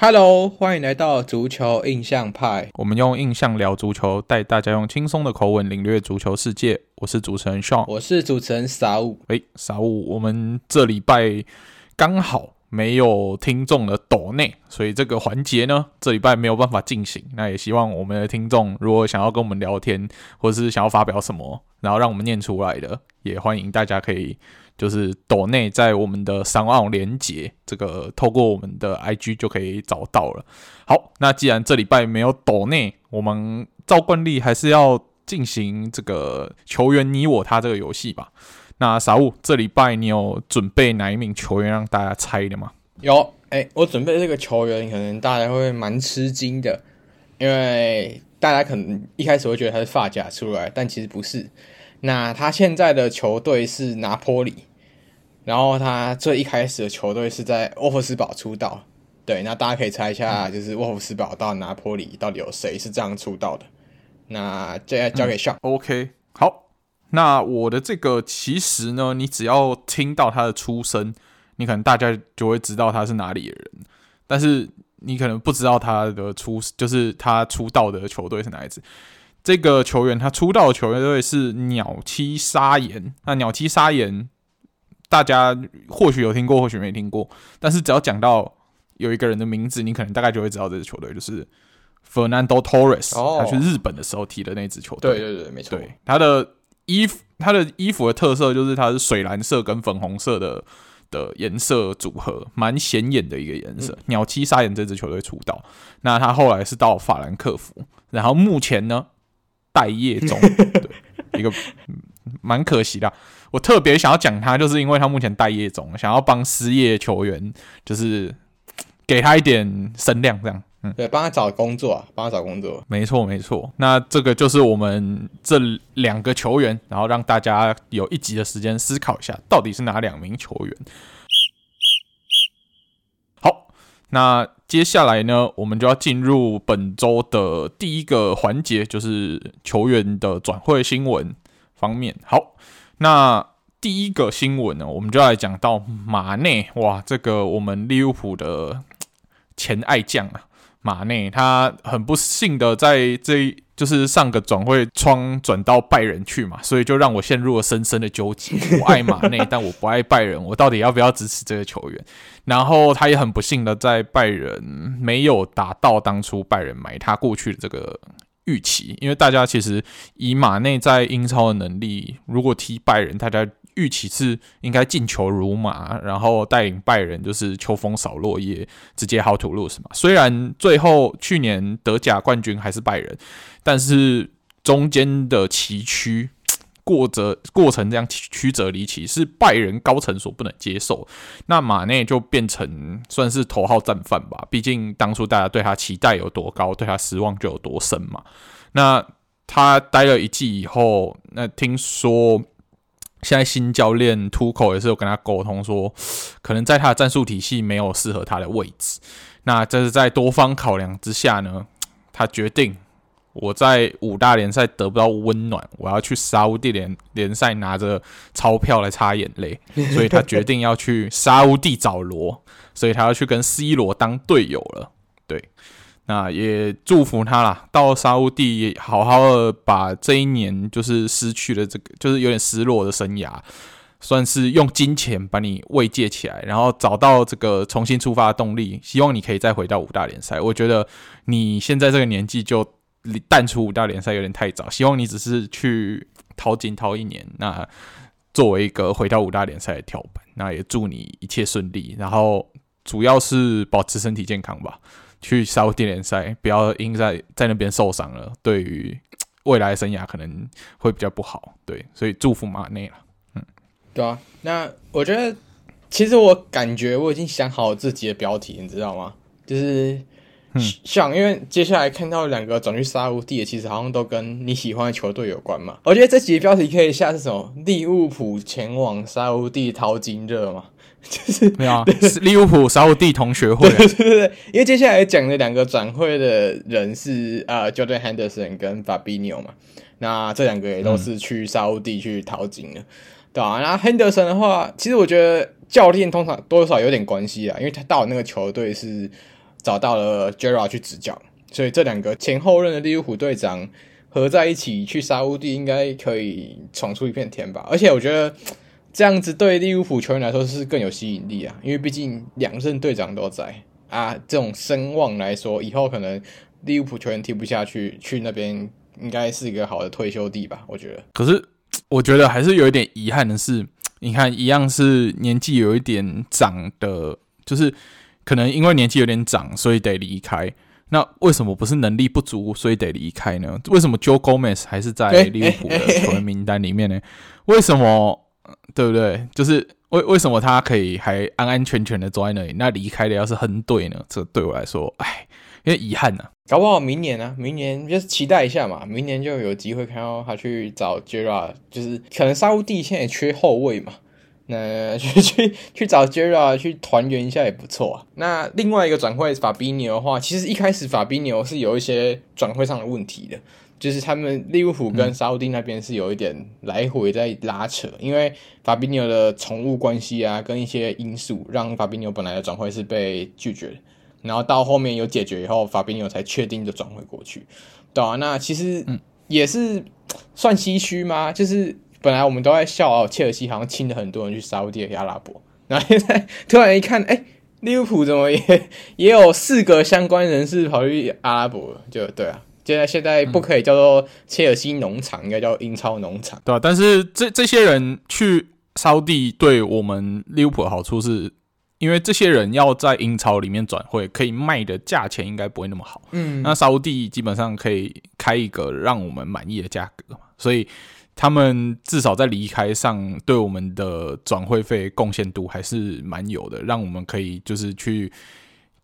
Hello，欢迎来到足球印象派。我们用印象聊足球，带大家用轻松的口吻领略足球世界。我是主持人 Sean，我是主持人 Saul。哎，Saul，我们这礼拜刚好没有听众的抖内，所以这个环节呢，这礼拜没有办法进行。那也希望我们的听众如果想要跟我们聊天，或者是想要发表什么，然后让我们念出来的，也欢迎大家可以。就是抖内在我们的商号连结，这个透过我们的 IG 就可以找到了。好，那既然这礼拜没有抖内，我们照惯例还是要进行这个球员你我他这个游戏吧。那傻物，这礼拜你有准备哪一名球员让大家猜的吗？有，哎、我准备这个球员，可能大家会蛮吃惊的，因为大家可能一开始会觉得他是发夹出来，但其实不是。那他现在的球队是拿坡里。然后他最一开始的球队是在沃夫斯堡出道，对，那大家可以猜一下，就是沃夫斯堡到拿坡里到底有谁是这样出道的？那接下来交给上、嗯。OK，好，那我的这个其实呢，你只要听到他的出身，你可能大家就会知道他是哪里的人，但是你可能不知道他的出，就是他出道的球队是哪一支。这个球员他出道的球队是鸟栖砂岩，那鸟栖砂岩。大家或许有听过，或许没听过，但是只要讲到有一个人的名字，你可能大概就会知道这支球队就是 Fernando Torres，哦。他去日本的时候踢的那支球队。对对对，没错。对，他的衣服，他的衣服的特色就是它是水蓝色跟粉红色的的颜色组合，蛮显眼的一个颜色。嗯、鸟栖砂岩这支球队出道，那他后来是到法兰克福，然后目前呢待业中，对，一个蛮可惜的。我特别想要讲他，就是因为他目前待业中，想要帮失业球员，就是给他一点声量，这样，嗯，对，帮他找工作啊，帮他找工作，没错没错。那这个就是我们这两个球员，然后让大家有一集的时间思考一下，到底是哪两名球员。好，那接下来呢，我们就要进入本周的第一个环节，就是球员的转会新闻方面。好。那第一个新闻呢，我们就要来讲到马内哇，这个我们利物浦的前爱将啊，马内他很不幸的在这就是上个转会窗转到拜仁去嘛，所以就让我陷入了深深的纠结。我爱马内，但我不爱拜仁，我到底要不要支持这个球员？然后他也很不幸的在拜仁没有达到当初拜仁买他过去的这个。预期，因为大家其实以马内在英超的能力，如果踢拜仁，大家预期是应该进球如麻，然后带领拜仁就是秋风扫落叶，直接 how to lose 嘛。虽然最后去年德甲冠军还是拜仁，但是中间的崎岖。过则过程这样曲折离奇，是拜仁高层所不能接受。那马内就变成算是头号战犯吧。毕竟当初大家对他期待有多高，对他失望就有多深嘛。那他待了一季以后，那听说现在新教练图克也是有跟他沟通说，可能在他的战术体系没有适合他的位置。那这是在多方考量之下呢，他决定。我在五大联赛得不到温暖，我要去沙乌地联联赛拿着钞票来擦眼泪，所以他决定要去沙乌地找罗，所以他要去跟 C 罗当队友了。对，那也祝福他啦，到沙乌地好好的把这一年就是失去了这个，就是有点失落的生涯，算是用金钱把你慰藉起来，然后找到这个重新出发的动力。希望你可以再回到五大联赛。我觉得你现在这个年纪就。你淡出五大联赛有点太早，希望你只是去淘金淘一年，那作为一个回到五大联赛的跳板，那也祝你一切顺利，然后主要是保持身体健康吧。去沙乌地联赛，不要因在在那边受伤了，对于未来生涯可能会比较不好。对，所以祝福马内了。嗯，对啊，那我觉得其实我感觉我已经想好自己的标题，你知道吗？就是。像，因为接下来看到两个转去沙乌地的，其实好像都跟你喜欢的球队有关嘛。我觉得这集标题可以下是什么？利物浦前往沙乌地淘金热嘛？就是没有啊，是利物浦沙乌地同学会。对对对，因为接下来讲的两个转会的人是呃，Jordan Henderson 跟 Fabinho 嘛。那这两个也都是去沙乌地去淘金的，对吧、啊？然后 Henderson 的话，其实我觉得教练通常多少有点关系啊，因为他到那个球队是。找到了 Gerrard 去执教，所以这两个前后任的利物浦队长合在一起去沙乌地，应该可以闯出一片天吧。而且我觉得这样子对利物浦球员来说是更有吸引力啊，因为毕竟两任队长都在啊，这种声望来说，以后可能利物浦球员踢不下去，去那边应该是一个好的退休地吧。我觉得。可是我觉得还是有一点遗憾的是。你看，一样是年纪有一点长的，就是可能因为年纪有点长，所以得离开。那为什么不是能力不足，所以得离开呢？为什么 Joe Gomez 还是在利物浦的球员名单里面呢？为什么？对不对？就是为为什么他可以还安安全全的坐在那里？那离开的要是亨队呢？这对我来说，哎，有点遗憾呐、啊。搞不好明年呢、明年就是期待一下嘛。明年就有机会看到他去找 j e r a 就是可能沙乌地现在缺后卫嘛。那 去去去找 Gerrard 去团圆一下也不错啊。那另外一个转会法比纽的话，其实一开始法比纽是有一些转会上的问题的，就是他们利物浦跟沙乌地那边是有一点来回在拉扯，嗯、因为法比纽的宠物关系啊，跟一些因素，让法比纽本来的转会是被拒绝的。然后到后面有解决以后，法比纽才确定的转会过去，对啊，那其实也是算唏嘘吗？就是本来我们都在笑哦，切尔西好像亲了很多人去沙乌地阿拉伯，然后现在突然一看，哎，利物浦怎么也也有四个相关人士跑去阿拉伯了？就对啊，现在现在不可以叫做切尔西农场，应该叫英超农场，对吧？但是这这些人去沙乌地对我们利物浦的好处是。因为这些人要在英超里面转会，可以卖的价钱应该不会那么好。嗯，那沙乌地基本上可以开一个让我们满意的价格，所以他们至少在离开上对我们的转会费贡献度还是蛮有的，让我们可以就是去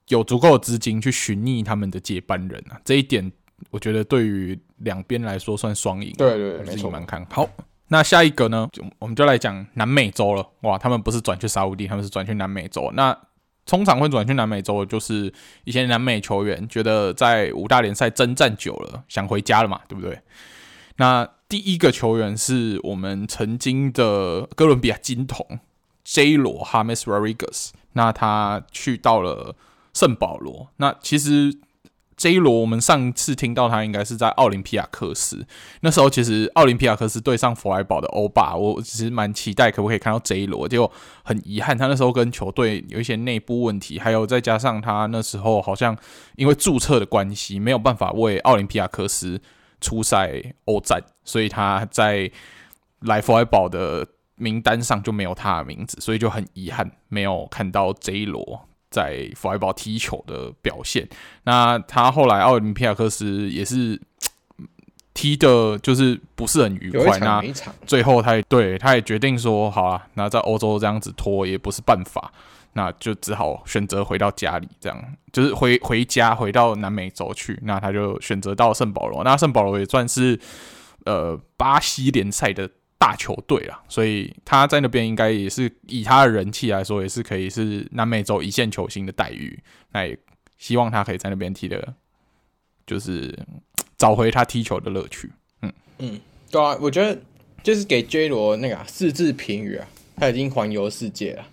有足够的资金去寻觅他们的接班人啊。这一点我觉得对于两边来说算双赢。对对，對，没错，蛮看好。那下一个呢？就我们就来讲南美洲了。哇，他们不是转去沙乌地，他们是转去南美洲。那通常会转去南美洲的，就是一些南美球员觉得在五大联赛征战久了，想回家了嘛，对不对？那第一个球员是我们曾经的哥伦比亚金童 J 罗哈梅斯·罗德里格斯。那他去到了圣保罗。那其实。J 罗，我们上次听到他应该是在奥林匹亚克斯，那时候其实奥林匹亚克斯对上弗莱堡的欧巴，我其实蛮期待可不可以看到 J 罗，结果很遗憾，他那时候跟球队有一些内部问题，还有再加上他那时候好像因为注册的关系，没有办法为奥林匹亚克斯出赛欧战，所以他在来佛莱堡的名单上就没有他的名字，所以就很遗憾没有看到 J 罗。在佛莱堡踢球的表现，那他后来奥林匹亚克斯也是踢的，就是不是很愉快。那最后他也对他也决定说，好啊，那在欧洲这样子拖也不是办法，那就只好选择回到家里，这样就是回回家，回到南美洲去。那他就选择到圣保罗，那圣保罗也算是呃巴西联赛的。大球队啦，所以他在那边应该也是以他的人气来说，也是可以是南美洲一线球星的待遇。那也希望他可以在那边踢的，就是 找回他踢球的乐趣。嗯嗯，对啊，我觉得就是给 J 罗那个、啊、四字评语啊，他已经环游世界了。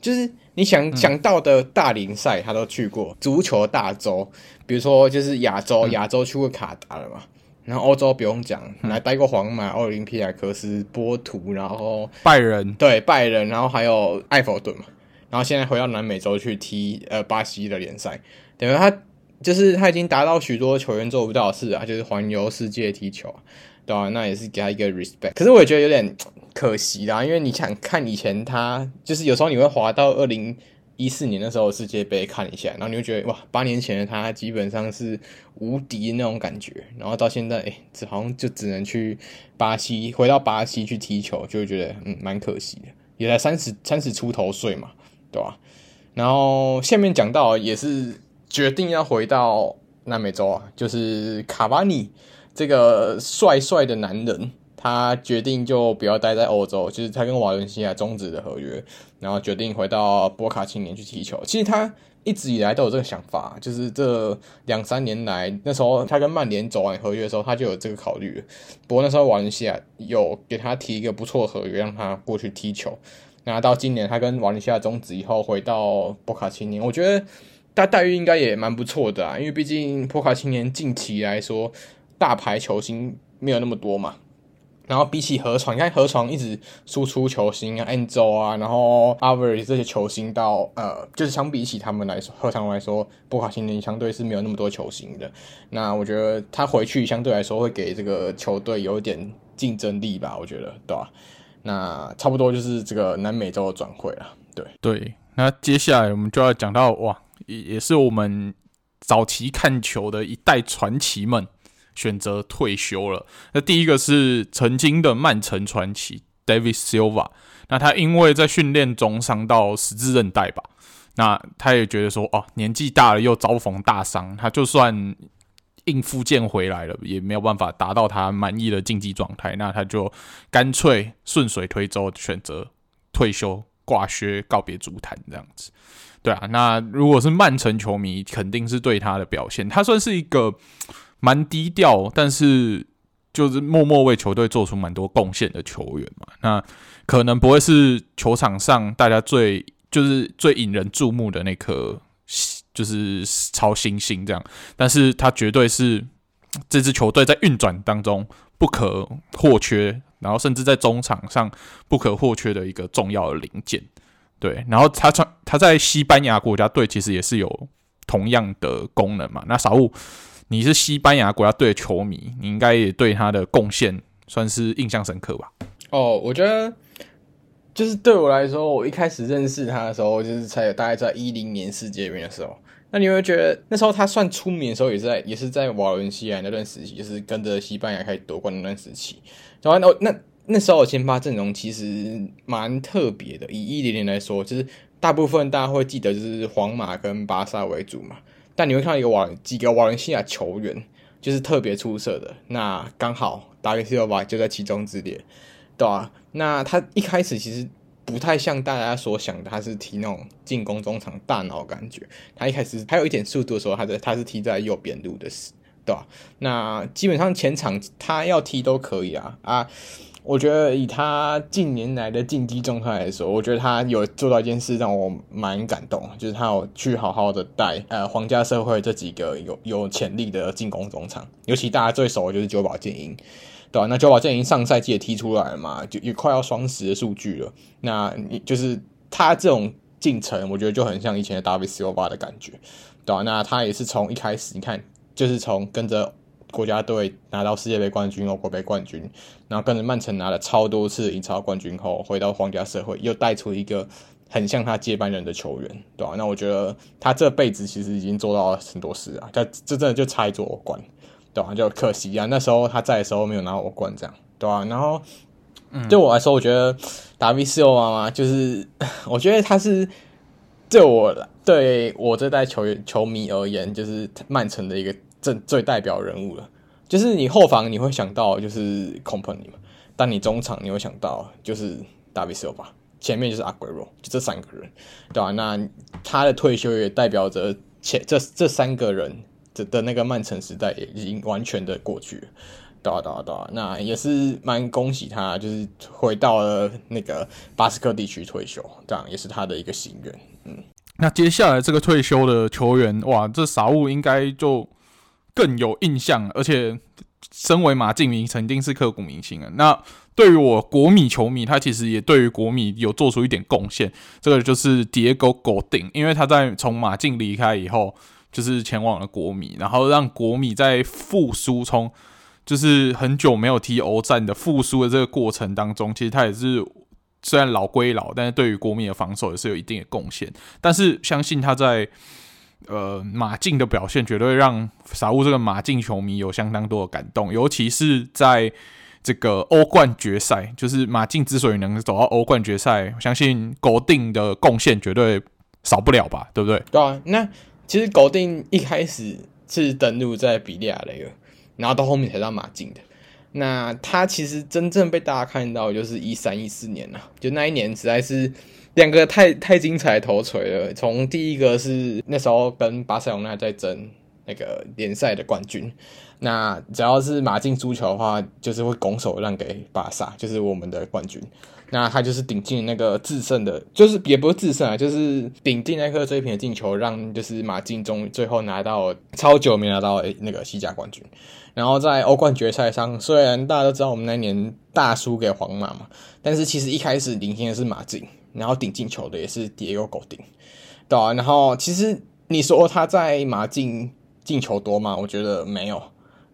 就是你想想到的大联赛，他都去过；足球大洲，比如说就是亚洲，亚洲去过卡达了嘛。然后欧洲不用讲，来待过皇马、奥林匹亚科斯、波图，然后拜仁，对拜仁，然后还有埃弗顿嘛。然后现在回到南美洲去踢呃巴西的联赛，等于他就是他已经达到许多球员做不到的事啊，就是环游世界踢球，对吧、啊？那也是给他一个 respect。可是我也觉得有点可惜啦，因为你想看以前他，就是有时候你会滑到二零。一四年的时候世界杯看一下，然后你就觉得哇，八年前的他基本上是无敌那种感觉，然后到现在，哎，只好像就只能去巴西，回到巴西去踢球，就会觉得嗯，蛮可惜的，也才三十三十出头岁嘛，对吧？然后下面讲到也是决定要回到南美洲啊，就是卡瓦尼这个帅帅的男人。他决定就不要待在欧洲，就是他跟瓦伦西亚终止的合约，然后决定回到波卡青年去踢球。其实他一直以来都有这个想法，就是这两三年来，那时候他跟曼联走完合约的时候，他就有这个考虑。不过那时候瓦伦西亚有给他提一个不错的合约，让他过去踢球。那到今年他跟瓦伦西亚终止以后，回到波卡青年，我觉得他待遇应该也蛮不错的啊，因为毕竟波卡青年近期来说，大牌球星没有那么多嘛。然后比起河床，你看河床一直输出球星啊，Angel 啊，然后 Alvarez 这些球星到呃，就是相比起他们来说，河床来说，波卡青年相对是没有那么多球星的。那我觉得他回去相对来说会给这个球队有点竞争力吧，我觉得，对吧？那差不多就是这个南美洲的转会了，对对。那接下来我们就要讲到哇，也也是我们早期看球的一代传奇们。选择退休了。那第一个是曾经的曼城传奇 David Silva，那他因为在训练中伤到十字韧带吧，那他也觉得说，哦，年纪大了又遭逢大伤，他就算硬复健回来了，也没有办法达到他满意的竞技状态，那他就干脆顺水推舟选择退休挂靴告别足坛这样子。对啊，那如果是曼城球迷，肯定是对他的表现，他算是一个。蛮低调，但是就是默默为球队做出蛮多贡献的球员嘛。那可能不会是球场上大家最就是最引人注目的那颗就是超新星这样，但是他绝对是这支球队在运转当中不可或缺，然后甚至在中场上不可或缺的一个重要的零件。对，然后他传他在西班牙国家队其实也是有同样的功能嘛。那傻物。你是西班牙国家队的球迷，你应该也对他的贡献算是印象深刻吧？哦，我觉得就是对我来说，我一开始认识他的时候，就是才有大概在一零年世界杯的时候。那你会觉得那时候他算出名的时候，也是在也是在瓦伦西亚那段时期，就是跟着西班牙开始夺冠那段时期。然后那那时候的先发阵容其实蛮特别的，以一零年来说，就是大部分大家会记得就是皇马跟巴萨为主嘛。但你会看到一个瓦几个瓦伦西亚球员，就是特别出色的。那刚好达维斯奥瓦就在其中之列，对吧、啊？那他一开始其实不太像大家所想的，他是踢那种进攻中场大脑感觉。他一开始还有一点速度的时候，他在他是踢在右边路的，是对吧、啊？那基本上前场他要踢都可以啊啊。我觉得以他近年来的竞技状态来说，我觉得他有做到一件事让我蛮感动，就是他有去好好的带呃皇家社会这几个有有潜力的进攻中场，尤其大家最熟的就是九保建英，对吧、那九保建英上赛季也踢出来了嘛，就也快要双十的数据了。那你就是他这种进程，我觉得就很像以前的达维斯奥巴的感觉，对吧、那他也是从一开始，你看就是从跟着。国家队拿到世界杯冠军、欧国杯冠军，然后跟着曼城拿了超多次英超冠军后，回到皇家社会，又带出一个很像他接班人的球员，对吧、啊？那我觉得他这辈子其实已经做到了很多事啊，他这真的就差一座欧冠，对吧、啊？就可惜啊，那时候他在的时候没有拿欧冠，这样，对吧、啊？然后，对我来说，我觉得达维斯奥娃娃就是，我觉得他是对我对我这代球员球迷而言，就是曼城的一个。最最代表人物了，就是你后防你会想到就是 Kompany 嘛，但你中场你会想到就是达维斯奥巴，前面就是阿圭罗，就这三个人，对吧、啊？那他的退休也代表着前这这三个人的的那个曼城时代也已经完全的过去了，对啊对啊对啊，那也是蛮恭喜他，就是回到了那个巴斯克地区退休，这样也是他的一个心愿。嗯，那接下来这个退休的球员，哇，这傻物应该就。更有印象，而且身为马竞迷，肯定是刻骨铭心啊。那对于我国米球迷，他其实也对于国米有做出一点贡献。这个就是 Diego Godin，因为他在从马竞离开以后，就是前往了国米，然后让国米在复苏，从就是很久没有踢欧战的复苏的这个过程当中，其实他也是虽然老归老，但是对于国米的防守也是有一定的贡献。但是相信他在。呃，马竞的表现绝对让傻物这个马竞球迷有相当多的感动，尤其是在这个欧冠决赛，就是马竞之所以能走到欧冠决赛，我相信狗定的贡献绝对少不了吧，对不对？对啊，那其实狗定一开始是登陆在比利亚雷尔，然后到后面才到马竞的。那他其实真正被大家看到就是一三一四年了，就那一年实在是。两个太太精彩头锤了，从第一个是那时候跟巴塞罗那在争那个联赛的冠军。那只要是马竞输球的话，就是会拱手让给巴萨，就是我们的冠军。那他就是顶进那个制胜的，就是也不是制胜啊，就是顶进那颗追平的进球，让就是马竞终最后拿到超久没拿到那个西甲冠军。然后在欧冠决赛上，虽然大家都知道我们那年大输给皇马嘛，但是其实一开始领先的是马竞，然后顶进球的也是迪耶戈·戈丁，对啊，然后其实你说他在马竞进球多吗？我觉得没有。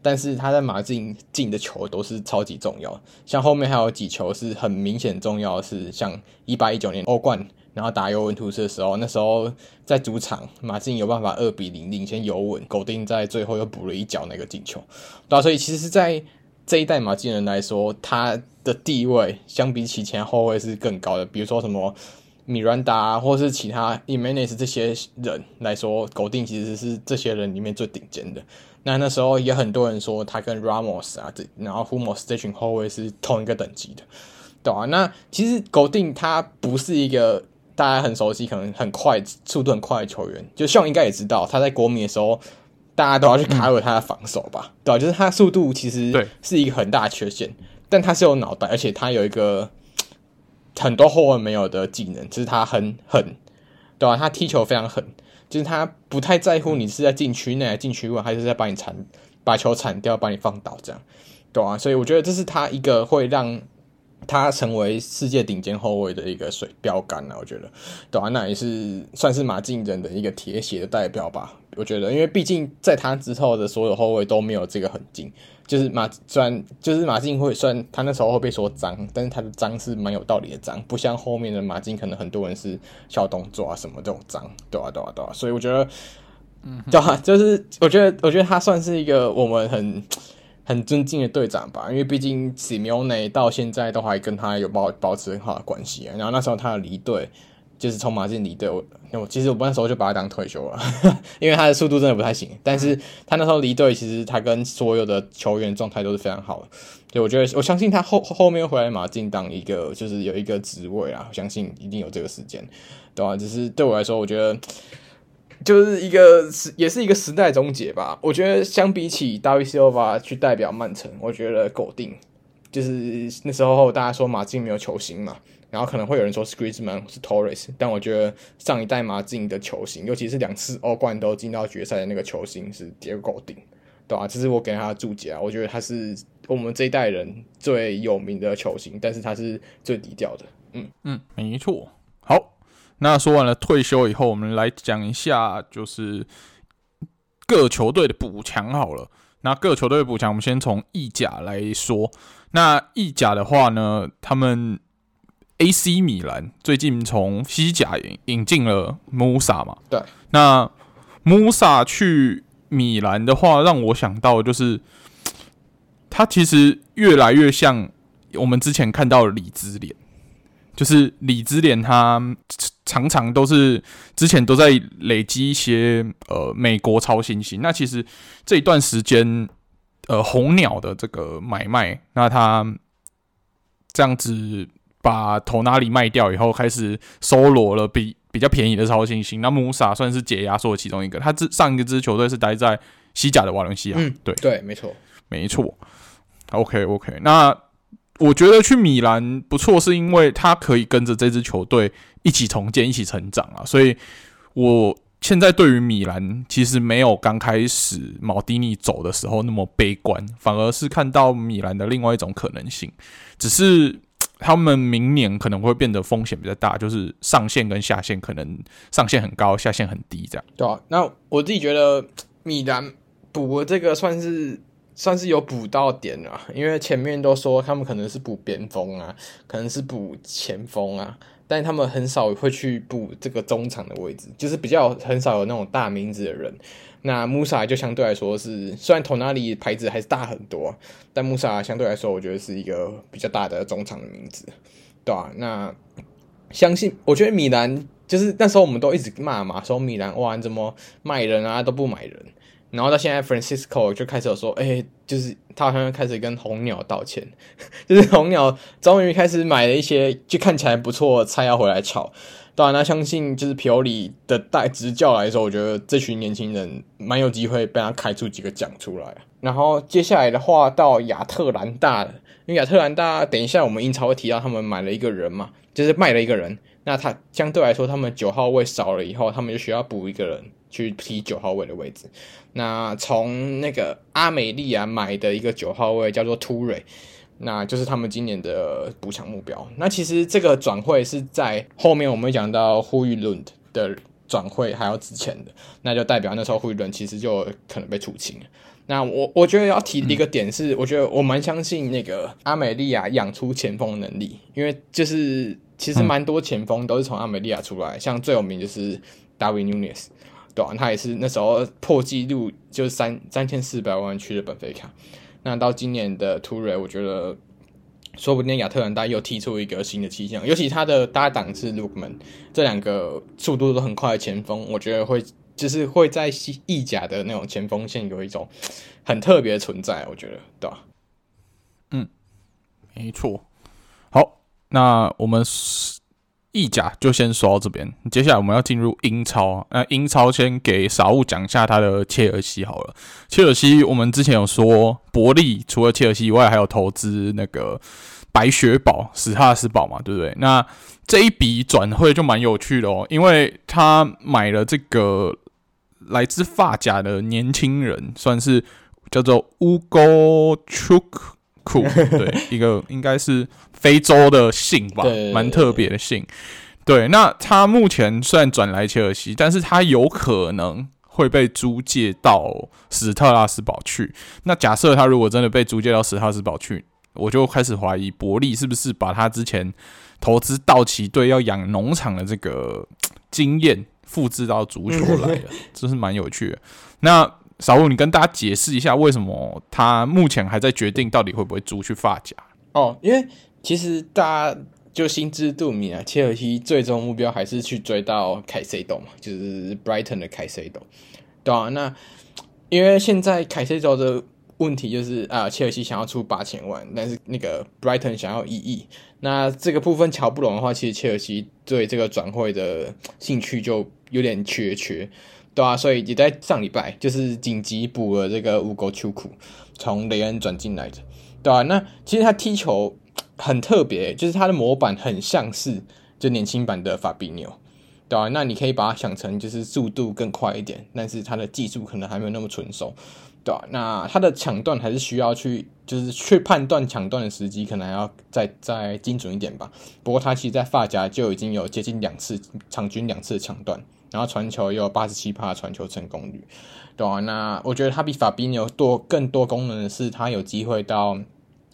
但是他在马竞进的球都是超级重要，像后面还有几球是很明显重要是，像一八一九年欧冠，然后打尤文图斯的时候，那时候在主场马竞有办法二比零领先尤文，狗丁在最后又补了一脚那个进球，对啊，所以其实是在这一代马竞人来说，他的地位相比起前后卫是更高的，比如说什么米兰达或是其他伊梅内斯这些人来说，狗定其实是这些人里面最顶尖的。那那时候也很多人说他跟 Ramos 啊，这然后 Humos 这群后卫是同一个等级的，对啊，那其实狗定他不是一个大家很熟悉、可能很快、速度很快的球员。就像应该也知道，他在国米的时候，大家都要去卡尔他的防守吧？嗯、对啊，就是他速度其实是一个很大的缺陷，但他是有脑袋，而且他有一个 很多后卫没有的技能，就是他很狠，对啊，他踢球非常狠。就是他不太在乎你是在禁区内、禁区外，还是在把你铲、把球铲掉、把你放倒这样，对啊，所以我觉得这是他一个会让他成为世界顶尖后卫的一个水标杆啊，我觉得，对啊，那也是算是马竞人的一个铁血的代表吧。我觉得，因为毕竟在他之后的所有后卫都没有这个狠劲。就是马，虽然就是马竞会算他那时候会被说脏，但是他的脏是蛮有道理的脏，不像后面的马竞可能很多人是小动作啊什么这种脏，对啊对啊对啊，所以我觉得，嗯，对啊，就是我觉得我觉得他算是一个我们很很尊敬的队长吧，因为毕竟西米奥内到现在都还跟他有保保持很好的关系啊，然后那时候他离队。就是从马竞离队，我我其实我那时候就把他当退休了，因为他的速度真的不太行。但是他那时候离队，其实他跟所有的球员状态都是非常好的。所以我觉得，我相信他后后面回来马竞当一个，就是有一个职位啊，我相信一定有这个时间，对吧？只是对我来说，我觉得就是一个时，也是一个时代终结吧。我觉得相比起大卫席尔瓦去代表曼城，我觉得狗定就是那时候大家说马竞没有球星嘛。然后可能会有人说是 Griezmann 是 Torres，但我觉得上一代马竞的球星，尤其是两次欧冠都进到决赛的那个球星是 Diego Godin，对吧？这是我给他的注解啊。我觉得他是我们这一代人最有名的球星，但是他是最低调的。嗯嗯，没错。好，那说完了退休以后，我们来讲一下就是各球队的补强好了。那各球队补强，我们先从意甲来说。那意甲的话呢，他们 AC 米兰最近从西甲引引进了穆萨嘛？对。那穆萨去米兰的话，让我想到就是，他其实越来越像我们之前看到的里兹莲，就是里兹莲他常常都是之前都在累积一些呃美国超新星。那其实这一段时间，呃红鸟的这个买卖，那他这样子。把头拿里卖掉以后，开始收罗了比比较便宜的超新星。那穆萨算是解压缩的其中一个。他之上一个支球队是待在西甲的瓦伦西亚。嗯，对对，没错没错。OK OK，那我觉得去米兰不错，是因为他可以跟着这支球队一起重建、一起成长啊。所以我现在对于米兰其实没有刚开始毛迪尼走的时候那么悲观，反而是看到米兰的另外一种可能性，只是。他们明年可能会变得风险比较大，就是上限跟下限可能上限很高，下限很低，这样。对啊，那我自己觉得米兰 补的这个算是 算是有补到点啊，因为前面都说他们可能是补边锋啊，可能是补前锋啊，但他们很少会去补这个中场的位置，就是比较很少有那种大名字的人。那穆萨就相对来说是，虽然托纳里牌子还是大很多，但穆萨相对来说，我觉得是一个比较大的中场的名字，对、啊？那相信，我觉得米兰就是那时候我们都一直骂嘛，说米兰哇，怎么卖人啊都不买人。然后到现在，Francisco 就开始有说，哎、就是他好像开始跟红鸟道歉，就是红鸟终于开始买了一些就看起来不错菜要回来炒。当然，他相信就是皮奥里的带执教来说，我觉得这群年轻人蛮有机会被他开出几个奖出来。然后接下来的话到亚特兰大了，因为亚特兰大等一下我们英超会提到他们买了一个人嘛，就是卖了一个人。那他相对来说，他们九号位少了以后，他们就需要补一个人。去踢九号位的位置，那从那个阿美利亚买的一个九号位叫做突瑞，那就是他们今年的补强目标。那其实这个转会是在后面我们会讲到呼吁伦的转会还要之前的，那就代表那时候呼吁伦其实就可能被出清了。那我我觉得要提的一个点是，我觉得我蛮相信那个阿美利亚养出前锋能力，因为就是其实蛮多前锋都是从阿美利亚出来，像最有名就是达维纽涅斯。对啊，他也是那时候破纪录，就是三三千四百万去了本菲卡。那到今年的突瑞，我觉得说不定亚特兰大又踢出一个新的气象，尤其他的搭档是 Lookman，这两个速度都很快的前锋，我觉得会就是会在意甲的那种前锋线有一种很特别的存在，我觉得，对吧？嗯，没错。好，那我们。意甲就先说到这边，接下来我们要进入英超。那英超先给傻物讲一下他的切尔西好了。切尔西我们之前有说，伯利除了切尔西以外，还有投资那个白雪堡史哈斯堡嘛，对不对？那这一笔转会就蛮有趣的哦，因为他买了这个来自法甲的年轻人，算是叫做乌戈库，对，一个应该是。非洲的姓吧，蛮特别的姓。对，那他目前虽然转来切尔西，但是他有可能会被租借到史特拉斯堡去。那假设他如果真的被租借到史特拉斯堡去，我就开始怀疑伯利是不是把他之前投资道奇队要养农场的这个 经验复制到足球来了，这是蛮有趣的。那小吴，你跟大家解释一下，为什么他目前还在决定到底会不会租去发夹？哦，因为。其实大家就心知肚明啊，切尔西最终目标还是去追到凯塞多嘛，就是 Brighton 的凯塞多，对啊，那因为现在凯塞多的问题就是啊，切尔西想要出八千万，但是那个 Brighton 想要一亿，那这个部分乔不拢的话，其实切尔西对这个转会的兴趣就有点缺缺，对啊，所以也在上礼拜就是紧急补了这个乌戈秋库，从雷恩转进来的，对啊，那其实他踢球。很特别，就是他的模板很像是就年轻版的法比纽，对吧？那你可以把它想成就是速度更快一点，但是他的技术可能还没有那么纯熟，对吧？那他的抢断还是需要去就是去判断抢断的时机，可能还要再再精准一点吧。不过他其实，在发夹就已经有接近两次场均两次抢断，然后传球也有八十七趴传球成功率，对吧？那我觉得他比法比纽多更多功能的是，他有机会到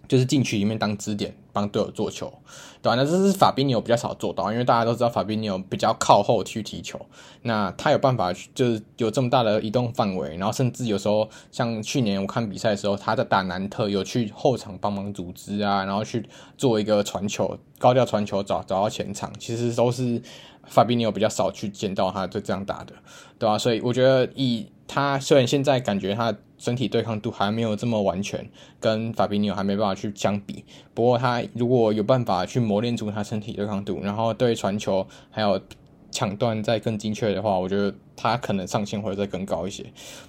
就是禁区里面当支点。帮队友做球，对吧？那这是法比纽比较少做到，因为大家都知道法比纽比较靠后去踢球。那他有办法，就是有这么大的移动范围，然后甚至有时候像去年我看比赛的时候，他在打南特有去后场帮忙组织啊，然后去做一个传球，高调传球找找到前场，其实都是法比纽比较少去见到他就这样打的，对吧？所以我觉得以他虽然现在感觉他。身体对抗度还没有这么完全，跟法比纽还没办法去相比。不过他如果有办法去磨练出他身体对抗度，然后对传球还有抢断再更精确的话，我觉得他可能上限会再更高一些，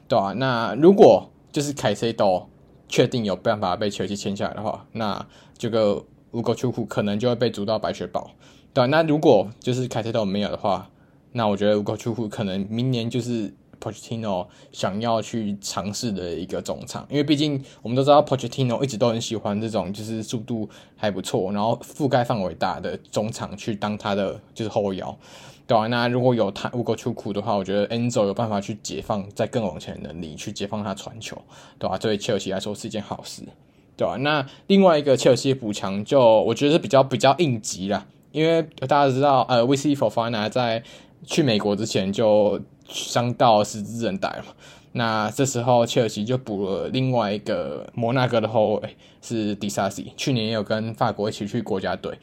对吧、啊？那如果就是凯塞多确定有办法被切尔西签下来的话，那这个乌戈丘库可能就会被租到白雪堡，对、那如果就是凯塞多没有的话，那我觉得乌戈秋库可能明年就是。Pochettino 想要去尝试的一个中场，因为毕竟我们都知道 Pochettino 一直都很喜欢这种就是速度还不错，然后覆盖范围大的中场去当他的就是后腰，对、啊？那如果有他乌戈秋库的话，我觉得 Enzo 有办法去解放在更往前的能力，去解放他传球，对吧、啊？对切尔西来说是一件好事，对、啊？那另外一个切尔西补强，就我觉得是比较比较应急啦，因为大家知道，呃，Wesley Fofana 在去美国之前就。伤到十字韧带嘛，那这时候切尔西就补了另外一个摩纳哥的后卫，是迪萨西，去年也有跟法国一起去国家队。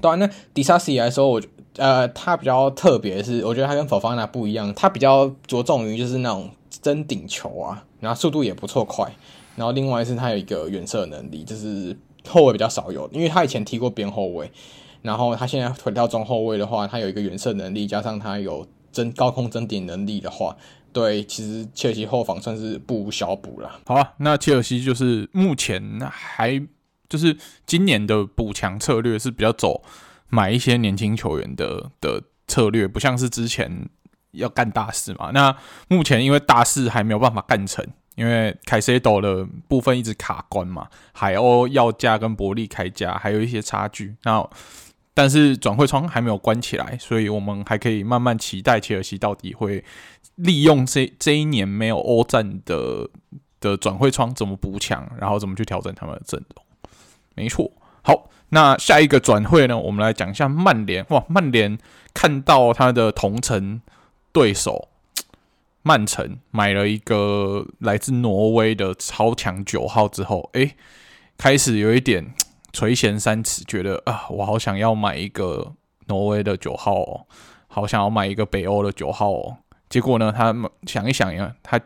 当然，呢迪萨西来说，我呃他比较特别是，我觉得他跟法法纳不一样，他比较着重于就是那种争顶球啊，然后速度也不错，快。然后另外是他有一个远射能力，就是后卫比较少有，因为他以前踢过边后卫，然后他现在回到中后卫的话，他有一个远射能力，加上他有争高空争点能力的话，对，其实切尔西后防算是不无小补了。好啊，那切尔西就是目前还就是今年的补强策略是比较走买一些年轻球员的的策略，不像是之前要干大事嘛。那目前因为大事还没有办法干成。因为凯塞多的部分一直卡关嘛，海鸥要价跟伯利开价还有一些差距。那但是转会窗还没有关起来，所以我们还可以慢慢期待切尔西到底会利用这这一年没有欧战的的转会窗怎么补强，然后怎么去调整他们的阵容。没错，好，那下一个转会呢，我们来讲一下曼联。哇，曼联看到他的同城对手。曼城买了一个来自挪威的超强九号之后，诶，开始有一点垂涎三尺，觉得啊，我好想要买一个挪威的九号哦，好想要买一个北欧的九号哦。结果呢，他想一想呀，他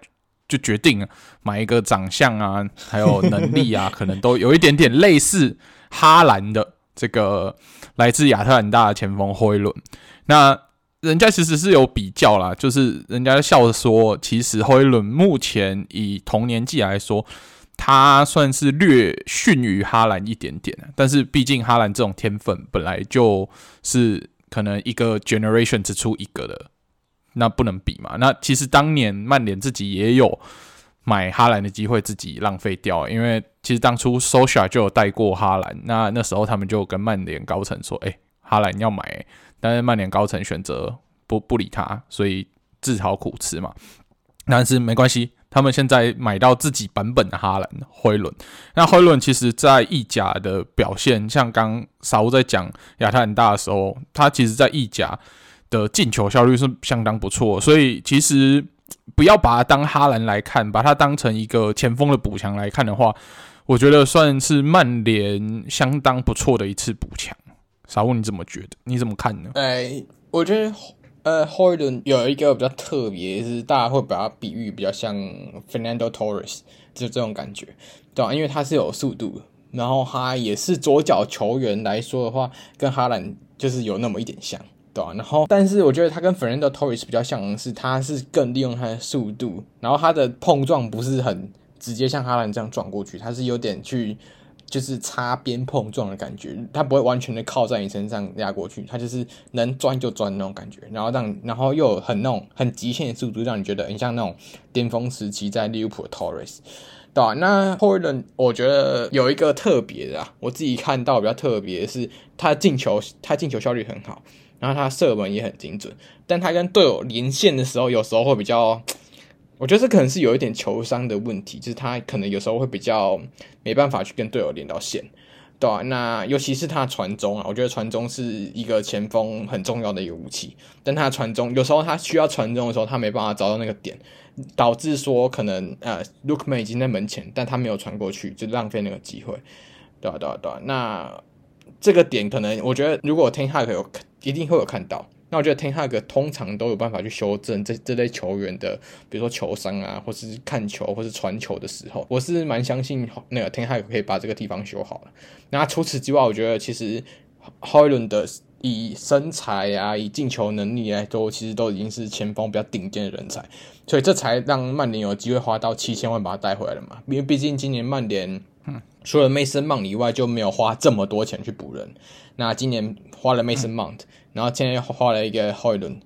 就决定买一个长相啊，还有能力啊，可能都有一点点类似哈兰的这个来自亚特兰大的前锋霍伊伦。那人家其实是有比较啦，就是人家笑着说，其实霍伊伦目前以同年纪来说，他算是略逊于哈兰一点点，但是毕竟哈兰这种天分本来就是可能一个 generation 只出一个的，那不能比嘛。那其实当年曼联自己也有买哈兰的机会，自己浪费掉，因为其实当初 Solskjaer 就有带过哈兰，那那时候他们就跟曼联高层说，哎，哈兰要买。但是曼联高层选择不不理他，所以自讨苦吃嘛。但是没关系，他们现在买到自己版本的哈兰灰轮。那灰轮其实在意甲的表现，像刚沙乌在讲亚特兰大的时候，他其实在意甲的进球效率是相当不错。所以其实不要把他当哈兰来看，把他当成一个前锋的补强来看的话，我觉得算是曼联相当不错的一次补强。啥问你怎么觉得？你怎么看呢？哎、我觉得呃，霍伊伦有一个比较特别，是大家会把它比喻比较像 Fernando Torres，就这种感觉，对吧？因为他是有速度，然后他也是左脚球员来说的话，跟哈兰就是有那么一点像，对吧？然后，但是我觉得他跟 Fernando Torres 比较像的是，他是更利用他的速度，然后他的碰撞不是很直接像哈兰这样撞过去，他是有点去。就是擦边碰撞的感觉，他不会完全的靠在你身上压过去，他就是能钻就钻那种感觉，然后让然后又有很那种很极限的速度，让你觉得很像那种巅峰时期在利物浦的 Torres，对吧？那后一轮我觉得有一个特别的啊，我自己看到比较特别的是他进球，他进球效率很好，然后他射门也很精准，但他跟队友连线的时候，有时候会比较。我觉得这可能是有一点球商的问题，就是他可能有时候会比较没办法去跟队友连到线，对吧？那尤其是他传中啊，我觉得传中是一个前锋很重要的一个武器，但他传中有时候他需要传中的时候，他没办法找到那个点，导致说可能呃，Lookman 已经在门前，但他没有传过去，就浪费那个机会，对吧？对吧？对吧？那这个点可能我觉得，如果 Ten Hag 有一定会有看到。那我觉得 Ten Hag 通常都有办法去修正这这类球员的，比如说球商啊，或是看球，或是传球的时候，我是蛮相信那个 Ten Hag 可以把这个地方修好了。那除此之外，我觉得其实霍伊伦的以身材啊，以进球能力来说，其实都已经是前锋比较顶尖的人才，所以这才让曼联有机会花到七千万把他带回来了嘛。因为毕竟今年曼联，除了 Mason Mount 以外，就没有花这么多钱去补人。那今年花了 Mason Mount。嗯然后现在又花了一个霍伊伦，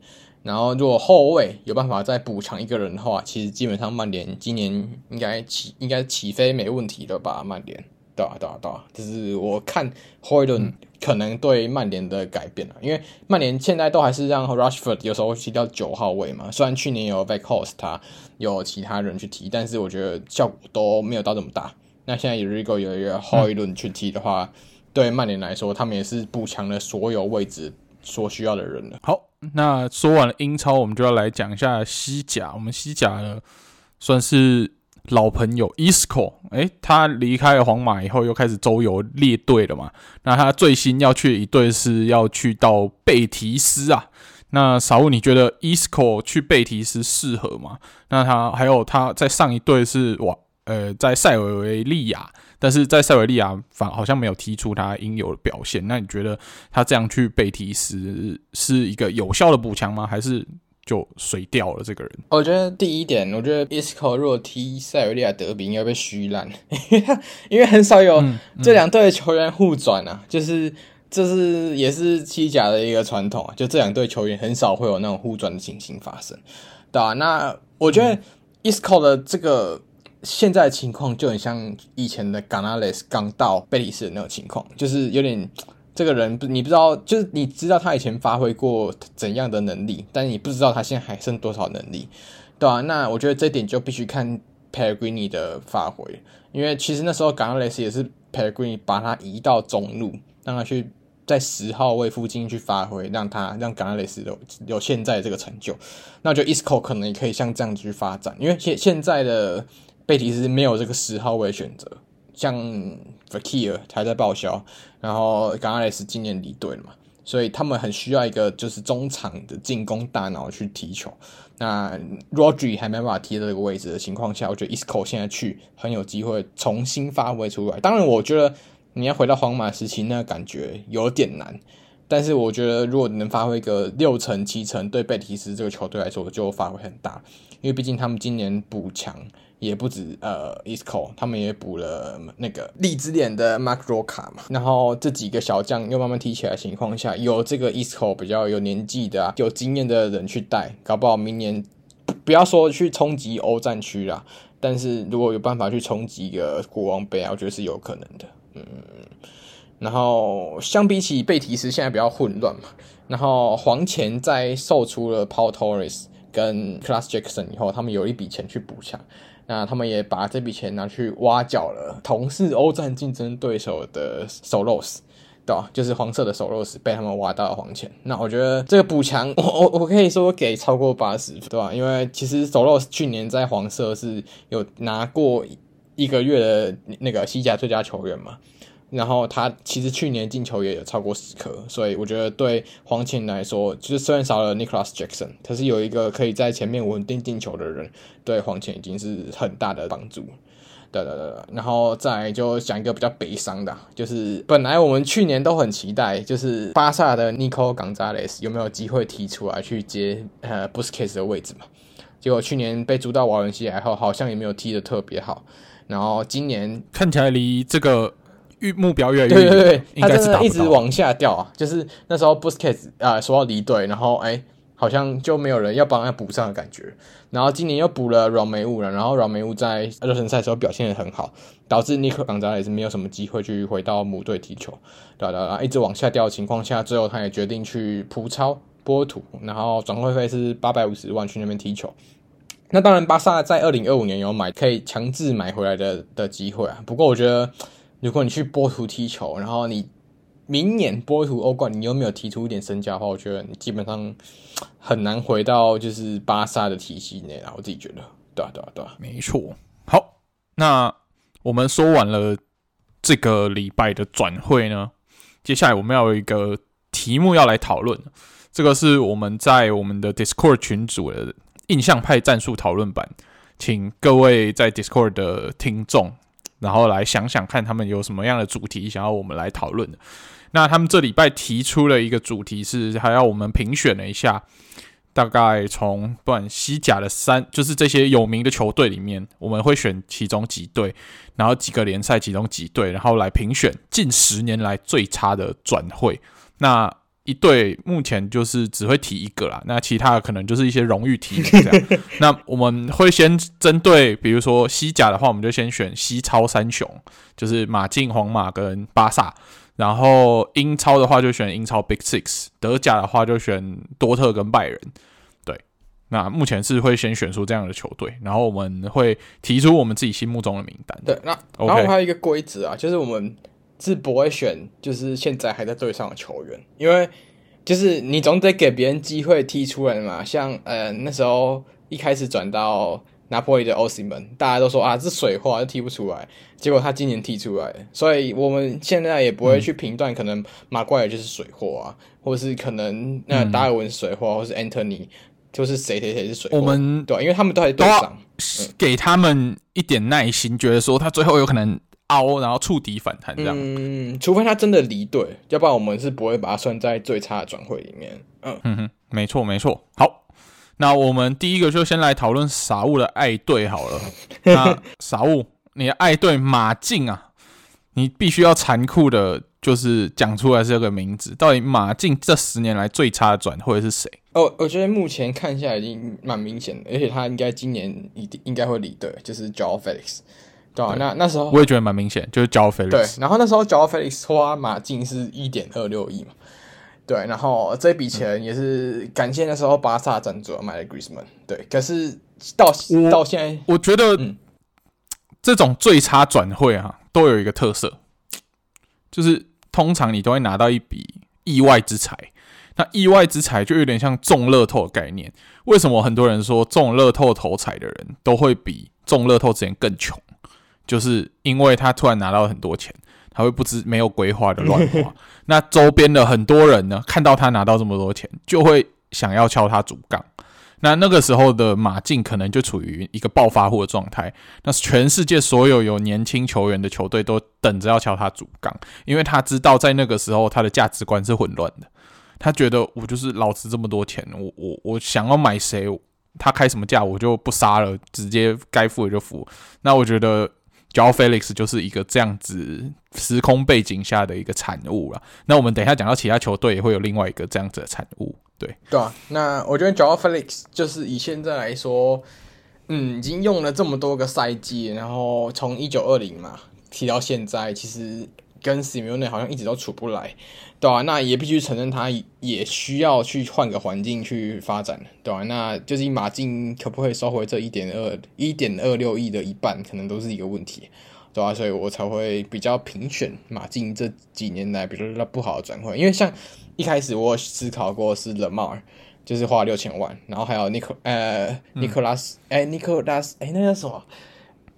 然后如果后卫有办法再补强一个人的话，其实基本上曼联今年应该起应该起飞没问题了吧？曼联，对啊对啊对啊，就是我看霍伊伦可能对曼联的改变了，因为曼联现在都还是让 Rashford 有时候踢到九号位嘛，虽然去年有 Weghorst 他有其他人去踢，但是我觉得效果都没有到这么大。那现在有一个有一个霍伊伦去踢的话，对曼联来说，他们也是补强了所有位置。所需要的人了。好，那说完了英超，我们就要来讲一下西甲。我们西甲呢，算是老朋友，Isco。诶，他离开了皇马以后，又开始周游列队了嘛。那他最新要去的一队是要去到贝提斯啊。那傻物，你觉得 Isco 去贝提斯适合吗？那他还有他在上一队是瓦呃在塞维维利亚，但是在塞维利亚反好像没有踢出他应有的表现。那你觉得他这样去被踢时是一个有效的补强吗？还是就水掉了这个人？我觉得第一点，我觉得 Isco 如果踢塞维利亚德比应该被虚烂，因 为因为很少有这两队的球员互转啊，嗯嗯、就是。这是也是西甲的一个传统啊，就这两队球员很少会有那种互转的情形发生，对啊？那我觉得 Isco 的这个现在的情况就很像以前的 Ganales 刚到贝蒂斯的那种情况，就是有点这个人你不知道，就是你知道他以前发挥过怎样的能力，但你不知道他现在还剩多少能力，对吧？那我觉得这点就必须看 Peregrini 的发挥，因为其实那时候 Ganales 也是 Peregrini 把他移到中路，让他去。在十号位附近去发挥，让他让甘纳雷斯有有现在这个成就，那我觉得 Isco 可能也可以像这样子去发展，因为现现在的贝蒂斯没有这个十号位选择，像 Fekir 还在报销，然后甘纳雷斯今年离队了嘛，所以他们很需要一个就是中场的进攻大脑去踢球。那 Rodri 还没办法踢到这个位置的情况下，我觉得 Isco 现在去很有机会重新发挥出来。当然，我觉得。你要回到皇马时期，那个感觉有点难。但是我觉得，如果能发挥个六成七成，对贝蒂斯这个球队来说就发挥很大。因为毕竟他们今年补强也不止呃，Isco，他们也补了那个利兹联的 Marc Roca 嘛。然后这几个小将又慢慢提起来情况下，有这个 Isco 比较有年纪的、啊、有经验的人去带，搞不好明年不要说去冲击欧战区啦，但是如果有办法去冲击一个国王杯啊，我觉得是有可能的。嗯，然后相比起贝提斯现在比较混乱嘛，然后黄钱在售出了 Paul Torres 跟 class jackson 以后，他们有一笔钱去补强，那他们也把这笔钱拿去挖角了同是欧战竞争对手的 Solos，对吧？就是黄色的 Solos 被他们挖到了黄钱，那我觉得这个补强，我我我可以说给超过八十，对吧？因为其实 Solos 去年在黄色是有拿过。一个月的那个西甲最佳球员嘛，然后他其实去年进球也有超过十颗，所以我觉得对黄潜来说，就是虽然少了 Nicolas Jackson，可是有一个可以在前面稳定进球的人，对黄潜已经是很大的帮助。对对对，然后再就讲一个比较悲伤的，就是本来我们去年都很期待，就是巴萨的 Nico Gonzalez 有没有机会踢出来去接呃 Busquets 的位置嘛？结果去年被租到瓦伦西亚后，好像也没有踢得特别好。然后今年看起来离这个预目标越来越远，对对对，他真的一直往下掉啊！就是那时候 Busquets 啊、呃、说要离队，然后哎，好像就没有人要帮他补上的感觉。然后今年又补了软梅乌了，然后软梅乌在热身赛的时候表现的很好，导致尼克冈扎也是没有什么机会去回到母队踢球，对对对，一直往下掉的情况下，最后他也决定去葡超波图，然后转会费是八百五十万去那边踢球。那当然，巴萨在二零二五年有买可以强制买回来的的机会啊。不过我觉得，如果你去波图踢球，然后你明年波图欧冠你又没有提出一点身价的话，我觉得你基本上很难回到就是巴萨的体系内啊。我自己觉得，对啊，对啊，对啊，没错。好，那我们说完了这个礼拜的转会呢，接下来我们要有一个题目要来讨论，这个是我们在我们的 Discord 群组的。印象派战术讨论版，请各位在 Discord 的听众，然后来想想看，他们有什么样的主题想要我们来讨论。那他们这礼拜提出了一个主题是，还要我们评选了一下，大概从不管西甲的三，就是这些有名的球队里面，我们会选其中几队，然后几个联赛其中几队，然后来评选近十年来最差的转会。那一队目前就是只会提一个啦，那其他的可能就是一些荣誉提名这样。那我们会先针对，比如说西甲的话，我们就先选西超三雄，就是马竞、皇马跟巴萨。然后英超的话就选英超 Big Six，德甲的话就选多特跟拜仁。对，那目前是会先选出这样的球队，然后我们会提出我们自己心目中的名单。对，那然后还有一个规则啊，就是我们。是不会选，就是现在还在队上的球员，因为就是你总得给别人机会踢出来嘛。像呃那时候一开始转到拿破里的奥西门，大家都说啊，这水货，就踢不出来。结果他今年踢出来了，所以我们现在也不会去评断，可能马怪尔就是水货啊，或者是可能那达尔文水货，或是 Anthony 就是谁谁谁是水货。我们对，因为他们都还队长，给他们一点耐心，觉得说他最后有可能。凹，然后触底反弹这样。嗯，除非他真的离队，要不然我们是不会把他算在最差的转会里面。嗯嗯哼，没错没错。好，那我们第一个就先来讨论傻物的爱队好了。那傻物，你的爱队马竞啊，你必须要残酷的，就是讲出来这个名字。到底马竞这十年来最差的转会是谁？哦，我觉得目前看下来已经蛮明显的，而且他应该今年一定应该会离队，就是 Joel Felix。对啊，那那时候我也觉得蛮明显，就是 Joao Felix。对，然后那时候 Joao Felix 花马竞是一点二六亿嘛，对，然后这笔钱也是感谢那时候巴萨赞助买了 Griezmann。对，可是到到现在，我觉得这种最差转会啊，都有一个特色，就是通常你都会拿到一笔意外之财。那意外之财就有点像中乐透的概念。为什么很多人说中乐透头彩的人都会比中乐透之前更穷？就是因为他突然拿到很多钱，他会不知没有规划的乱花。那周边的很多人呢，看到他拿到这么多钱，就会想要敲他竹杠。那那个时候的马竞可能就处于一个暴发户的状态。那全世界所有有年轻球员的球队都等着要敲他竹杠，因为他知道在那个时候他的价值观是混乱的。他觉得我就是老子这么多钱，我我我想要买谁，他开什么价我就不杀了，直接该付的就付。那我觉得。Joel Felix 就是一个这样子时空背景下的一个产物了。那我们等一下讲到其他球队也会有另外一个这样子的产物，对对啊。那我觉得 Joel Felix 就是以现在来说，嗯，已经用了这么多个赛季，然后从一九二零嘛提到现在，其实。跟 Simeone 好像一直都处不来，对啊，那也必须承认，他也需要去换个环境去发展，对啊，那就是马竞可不可以收回这一点二一点二六亿的一半，可能都是一个问题，对啊，所以我才会比较评选马竞这几年来比较不好的转会，因为像一开始我思考过是 Lemar，就是花六千万，然后还有 Nico 呃 Nicolas 哎 Nicolas 哎那叫什么？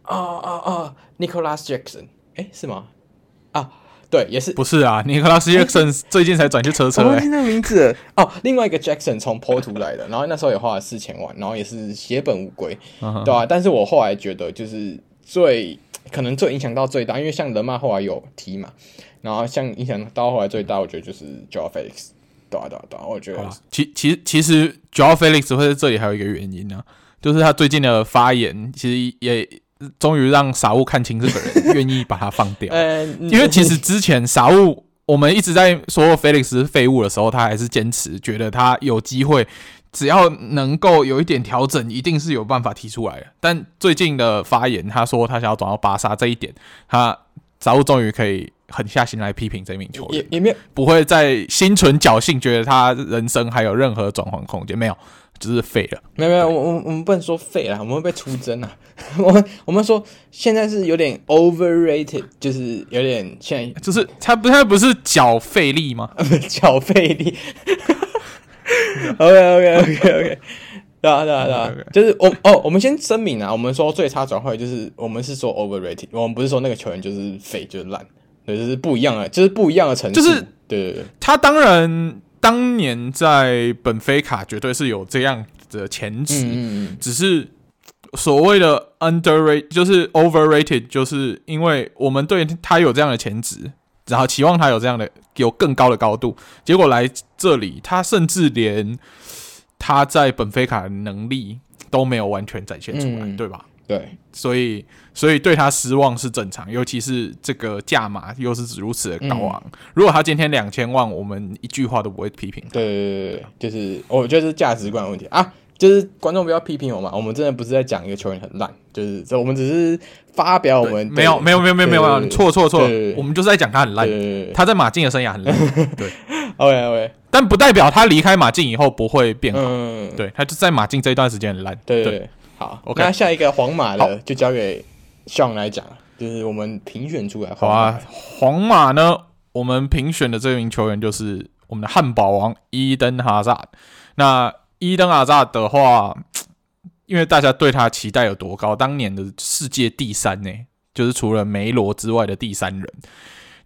啊啊啊 Nicolas Jackson 哎是吗？啊，对，也是不是啊？尼克拉斯·杰克逊最近才转去车车、欸，哎，那名字哦。另外一个 Jackson 从波图来的，然后那时候也花了四千万，然后也是血本无归，对吧、啊？但是我后来觉得，就是最可能最影响到最大，因为像德马后来有踢嘛，然后像影响到后来最大，我觉得就是 Joao Felix，对啊，对啊，对啊，我觉得其其其实 Joao Felix 会在这里还有一个原因呢、啊，就是他最近的发言，其实也。终于让傻物看清这个人，愿意把他放掉。因为其实之前傻物我们一直在说菲利克斯是废物的时候，他还是坚持觉得他有机会，只要能够有一点调整，一定是有办法提出来的。但最近的发言，他说他想要转到巴萨这一点，他傻物终于可以狠下心来批评这名球员，也也没有不会再心存侥幸，觉得他人生还有任何转换空间没有。只是废了，没有没有，我我我们不能说废了，我们会被出征啊。我们我们说现在是有点 overrated，就是有点现在就是他不他不是缴费力吗？缴费力。OK OK OK OK，对啊对啊对啊，就是我哦，我们先声明啊，我们说最差转会就是我们是说 overrated，我们不是说那个球员就是废就是烂，对，就是不一样的，就是不一样的层次。就是对对对，他当然。当年在本菲卡绝对是有这样的潜质，嗯、只是所谓的 underrated 就是 overrated，就是因为我们对他有这样的潜质，然后期望他有这样的有更高的高度，结果来这里，他甚至连他在本菲卡的能力都没有完全展现出来，嗯、对吧？对，所以所以对他失望是正常，尤其是这个价码又是如此的高昂。嗯、如果他今天两千万，我们一句话都不会批评。对对对对，就是我觉得是价值观问题啊，就是观众不要批评我嘛，我们真的不是在讲一个球员很烂，就是这我们只是发表我们没有没有没有没有没有错错错，我们就是在讲他很烂，他在马竞的生涯很烂。对，OK OK，但不代表他离开马竞以后不会变好。嗯，对，他就在马竞这一段时间很烂。对对。好，okay, 那下一个皇马的就交给 Sean 来讲，就是我们评选出来。好啊，皇马呢，我们评选的这名球员就是我们的汉堡王伊登哈萨。那伊登哈萨的话，因为大家对他期待有多高，当年的世界第三呢，就是除了梅罗之外的第三人。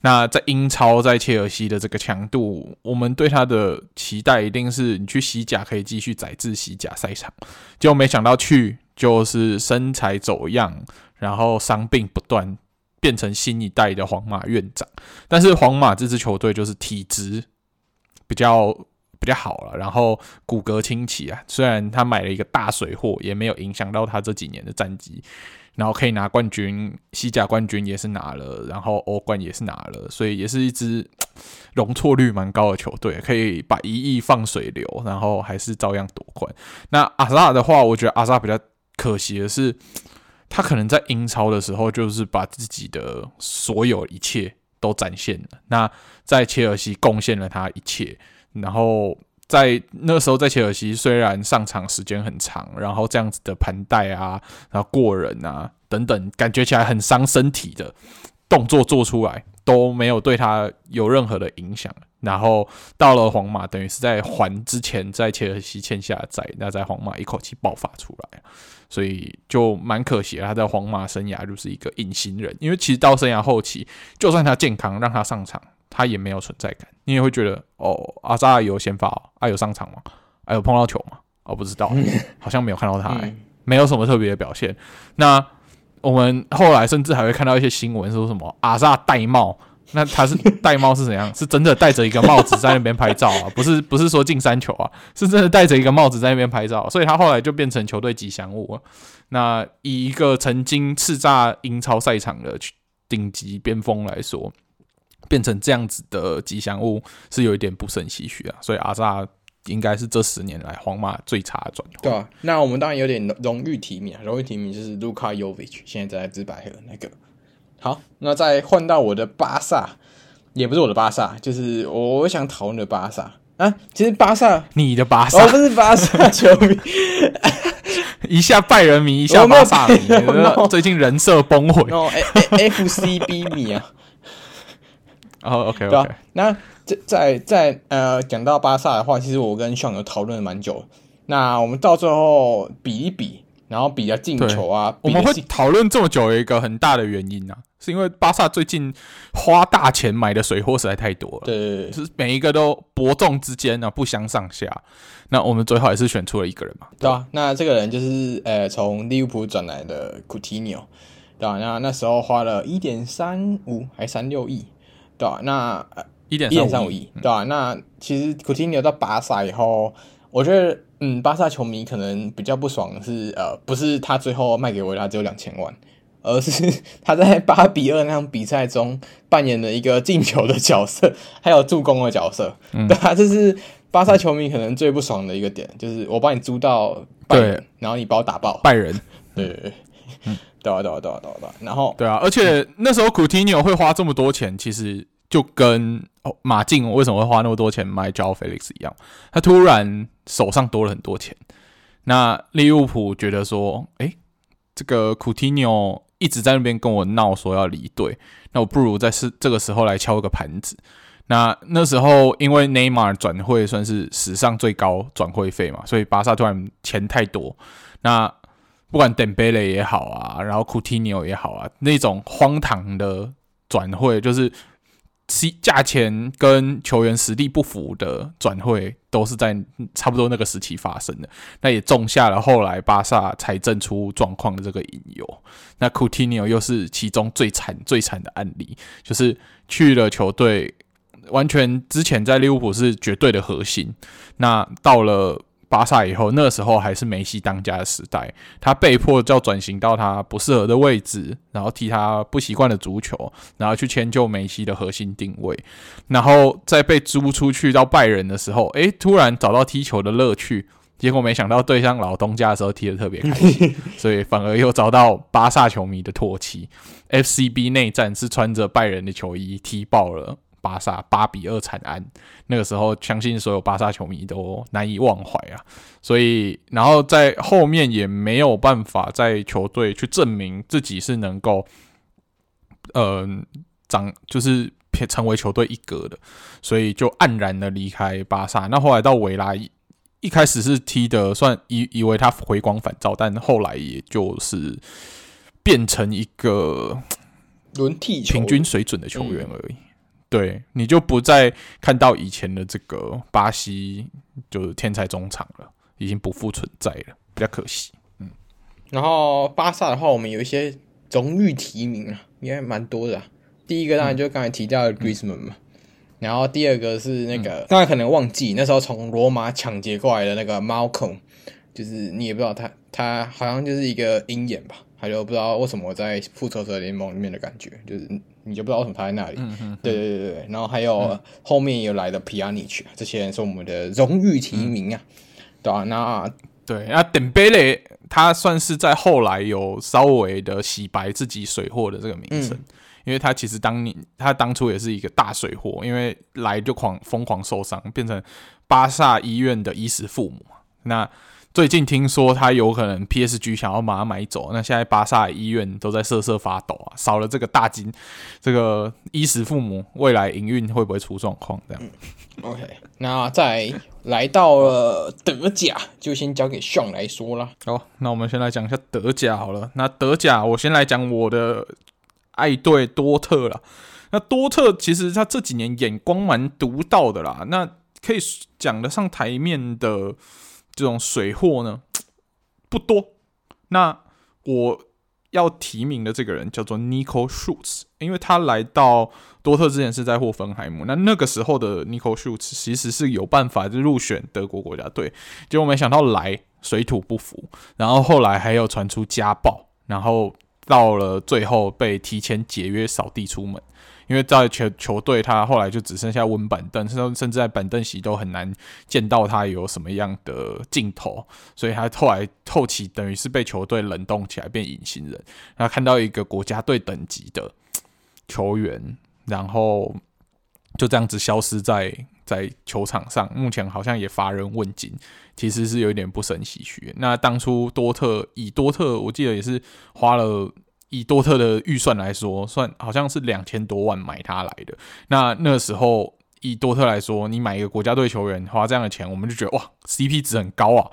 那在英超，在切尔西的这个强度，我们对他的期待一定是你去西甲可以继续载至西甲赛场，结果没想到去就是身材走样，然后伤病不断，变成新一代的皇马院长。但是皇马这支球队就是体质比较比较好了，然后骨骼清奇啊，虽然他买了一个大水货，也没有影响到他这几年的战绩。然后可以拿冠军，西甲冠军也是拿了，然后欧冠也是拿了，所以也是一支容错率蛮高的球队，可以把一亿放水流，然后还是照样夺冠。那阿萨的话，我觉得阿萨比较可惜的是，他可能在英超的时候就是把自己的所有一切都展现了，那在切尔西贡献了他一切，然后。在那时候，在切尔西虽然上场时间很长，然后这样子的盘带啊，然后过人啊等等，感觉起来很伤身体的动作做出来都没有对他有任何的影响。然后到了皇马，等于是在还之前在切尔西欠下的债，那在皇马一口气爆发出来，所以就蛮可惜的。他在皇马生涯就是一个隐形人，因为其实到生涯后期，就算他健康让他上场。他也没有存在感，你也会觉得哦，阿扎有先发，啊有上场吗？啊有碰到球吗？哦不知道，好像没有看到他、欸，嗯、没有什么特别的表现。那我们后来甚至还会看到一些新闻，说什么阿扎戴帽，那他是 戴帽是怎样？是真的戴着一个帽子在那边拍照啊？不是不是说进三球啊？是真的戴着一个帽子在那边拍照，所以他后来就变成球队吉祥物。那以一个曾经叱咤英超赛场的顶级边锋来说。变成这样子的吉祥物是有一点不胜唏嘘啊，所以阿萨应该是这十年来皇马最差的转会。对啊，那我们当然有点荣誉提名啊，荣誉提名就是卢卡尤维奇，现在在自白河那个。好，那再换到我的巴萨，也不是我的巴萨，就是我想讨论的巴萨啊。其实巴萨，你的巴萨，我不是巴萨 球迷，一下拜仁迷，一下巴萨迷，最近人设崩毁。哦，F C B 迷啊。哦、okay, okay. 那在在在呃，讲到巴萨的话，其实我跟 Sean 有讨论了蛮久。那我们到最后比一比，然后比较进球啊。我们会讨论这么久，有一个很大的原因啊，是因为巴萨最近花大钱买的水货实在太多了。对，是每一个都伯仲之间呢，不相上下。那我们最后也是选出了一个人嘛。对啊，那这个人就是呃，从利物浦转来的 Coutinho，对啊？那那时候花了一点三五还三六亿。对啊，那一点三五亿，对啊，那其实库蒂尼奥到巴萨以后，我觉得，嗯，巴萨球迷可能比较不爽的是，呃，不是他最后卖给维拉只有两千万，而是 他在八比二那场比赛中扮演了一个进球的角色，还有助攻的角色。嗯、对啊，这是巴萨球迷可能最不爽的一个点，就是我把你租到拜仁，然后你把我打爆。拜仁，对对对。嗯对啊，对啊，对啊，对啊，对啊，然后对啊，而且那时候库蒂尼奥会花这么多钱，其实就跟哦马竞为什么会花那么多钱买 Joao Felix 一样，他突然手上多了很多钱。那利物浦觉得说，诶，这个库蒂尼奥一直在那边跟我闹说要离队，那我不如在是这个时候来敲个盘子。那那时候因为内马尔转会算是史上最高转会费嘛，所以巴萨突然钱太多，那。不管登贝雷也好啊，然后库蒂尼奥也好啊，那种荒唐的转会，就是价钱跟球员实力不符的转会，都是在差不多那个时期发生的。那也种下了后来巴萨财政出状况的这个因由。那库蒂尼奥又是其中最惨最惨的案例，就是去了球队，完全之前在利物浦是绝对的核心，那到了。巴萨以后，那个时候还是梅西当家的时代，他被迫就要转型到他不适合的位置，然后踢他不习惯的足球，然后去迁就梅西的核心定位，然后在被租出去到拜仁的时候，诶，突然找到踢球的乐趣，结果没想到对上老东家的时候踢得特别开心，所以反而又遭到巴萨球迷的唾弃。FCB 内战是穿着拜仁的球衣踢爆了。巴萨八比二惨安，那个时候相信所有巴萨球迷都难以忘怀啊。所以，然后在后面也没有办法在球队去证明自己是能够，嗯、呃，长就是成为球队一格的，所以就黯然的离开巴萨。那后来到维拉，一开始是踢的算以以为他回光返照，但后来也就是变成一个轮替平均水准的球员而已。对，你就不再看到以前的这个巴西就是天才中场了，已经不复存在了，比较可惜。嗯，然后巴萨的话，我们有一些荣誉提名啊，应该蛮多的啊。第一个当然就刚才提到的 Griezmann 嘛，嗯、然后第二个是那个大家、嗯、可能忘记那时候从罗马抢劫过来的那个 Malcom，就是你也不知道他他好像就是一个鹰眼吧，他就不知道为什么在复仇者联盟里面的感觉，就是你就不知道为什么他在那里。嗯嗯。对对对对，然后还有后面有来的 Pjanic，这些人是我们的荣誉提名啊，嗯、对吧、啊？那对，那登贝莱他算是在后来有稍微的洗白自己水货的这个名声。嗯因为他其实当年他当初也是一个大水货，因为来就狂疯狂受伤，变成巴萨医院的衣食父母。那最近听说他有可能 PSG 想要把他买走，那现在巴萨医院都在瑟瑟发抖啊！少了这个大金，这个衣食父母，未来营运会不会出状况？这样、嗯、，OK。那再来到了德甲，就先交给 Sean 来说啦。好，那我们先来讲一下德甲好了。那德甲，我先来讲我的。爱队多特啦，那多特其实他这几年眼光蛮独到的啦。那可以讲得上台面的这种水货呢，不多。那我要提名的这个人叫做 Nico Schutz，因为他来到多特之前是在霍芬海姆。那那个时候的 Nico Schutz 其实是有办法就入选德国国家队，结果没想到来水土不服，然后后来还有传出家暴，然后。到了最后被提前解约扫地出门，因为在球球队他后来就只剩下温板凳，甚甚至在板凳席都很难见到他有什么样的镜头，所以他后来后期等于是被球队冷冻起来变隐形人。然后看到一个国家队等级的 球员，然后就这样子消失在在球场上，目前好像也乏人问津。其实是有点不胜唏嘘。那当初多特以多特，我记得也是花了以多特的预算来说，算好像是两千多万买他来的。那那时候以多特来说，你买一个国家队球员花这样的钱，我们就觉得哇，CP 值很高啊，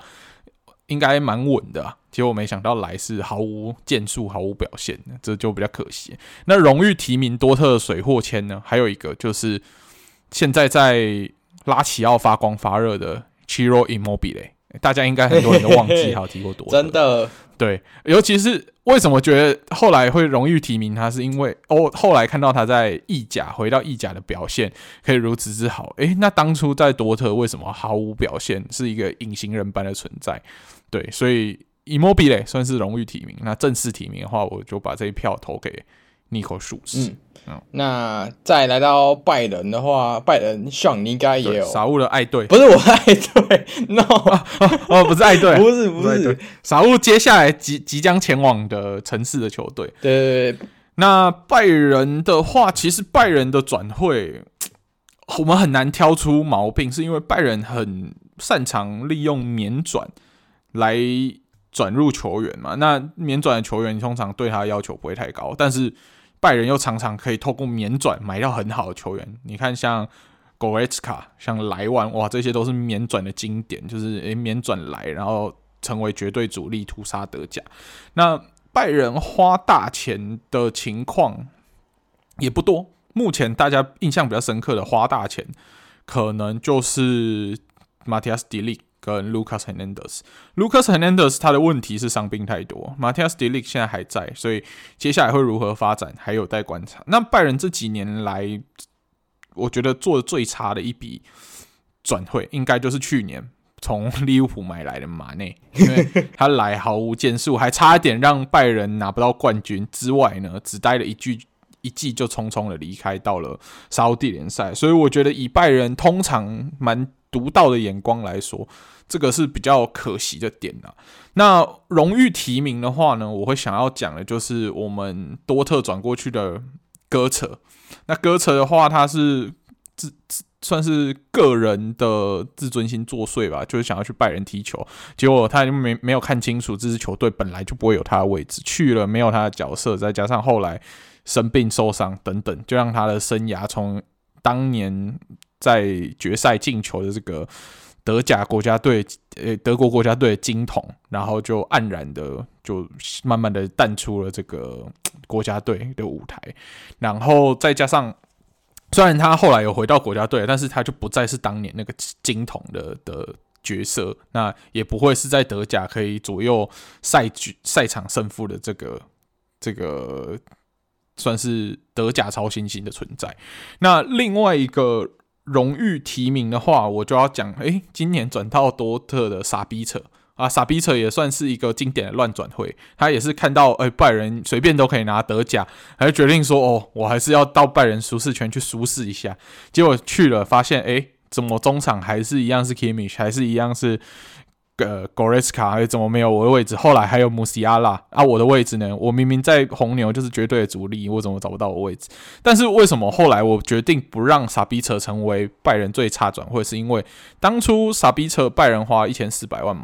应该蛮稳的啊。结果没想到来是毫无建树，毫无表现，这就比较可惜。那荣誉提名多特的水货签呢？还有一个就是现在在拉齐奥发光发热的。Chiro Immobile，大家应该很多人都忘记他有提过多。真的，对，尤其是为什么觉得后来会荣誉提名他，是因为哦，后来看到他在意甲回到意甲的表现可以如此之好。诶，那当初在多特为什么毫无表现，是一个隐形人般的存在？对，所以伊莫比嘞算是荣誉提名。那正式提名的话，我就把这一票投给 Nico Schulz。嗯嗯，那再来到拜仁的话，拜仁上你应该也有傻物的爱队，不是我的爱队，no，哦，不是爱队，不是不是傻物，接下来即即将前往的城市的球队，对对对。那拜仁的话，其实拜仁的转会，我们很难挑出毛病，是因为拜仁很擅长利用免转来转入球员嘛。那免转的球员，你通常对他的要求不会太高，但是。拜仁又常常可以透过免转买到很好的球员，你看像 Goretzka、像莱万，哇，这些都是免转的经典，就是诶免转来，然后成为绝对主力，屠杀德甲。那拜仁花大钱的情况也不多，目前大家印象比较深刻的花大钱，可能就是 Matthias de Ligt 跟 Lucas Hernandez，Lucas Hernandez 他的问题是伤病太多，Matthias de Ligt 现在还在，所以接下来会如何发展还有待观察。那拜仁这几年来，我觉得做的最差的一笔转会，应该就是去年从利物浦买来的马内，因为他来毫无建树，还差一点让拜仁拿不到冠军之外呢，只待了一季一季就匆匆的离开到了沙乌地联赛，所以我觉得以拜仁通常蛮独到的眼光来说，这个是比较可惜的点啊。那荣誉提名的话呢，我会想要讲的就是我们多特转过去的戈策。那戈策的话，他是自自算是个人的自尊心作祟吧，就是想要去拜仁踢球，结果他就没没有看清楚这支球队本来就不会有他的位置，去了没有他的角色，再加上后来生病受伤等等，就让他的生涯从当年。在决赛进球的这个德甲国家队，呃，德国国家队的金童，然后就黯然的就慢慢的淡出了这个国家队的舞台，然后再加上，虽然他后来有回到国家队，但是他就不再是当年那个金童的的角色，那也不会是在德甲可以左右赛局赛场胜负的这个这个算是德甲超新星的存在。那另外一个。荣誉提名的话，我就要讲，诶，今年转到多特的傻逼扯啊，傻逼扯也算是一个经典的乱转会，他也是看到，诶，拜仁随便都可以拿德甲，还决定说，哦，我还是要到拜仁舒适圈去舒适一下，结果去了，发现，诶，怎么中场还是一样是 Kimmich，还是一样是。呃 Goreska 还怎么没有我的位置？后来还有穆西亚拉啊，我的位置呢？我明明在红牛就是绝对的主力，我怎么找不到我位置？但是为什么后来我决定不让傻逼车成为拜仁最差转会？是因为当初傻逼车拜仁花一千四百万买，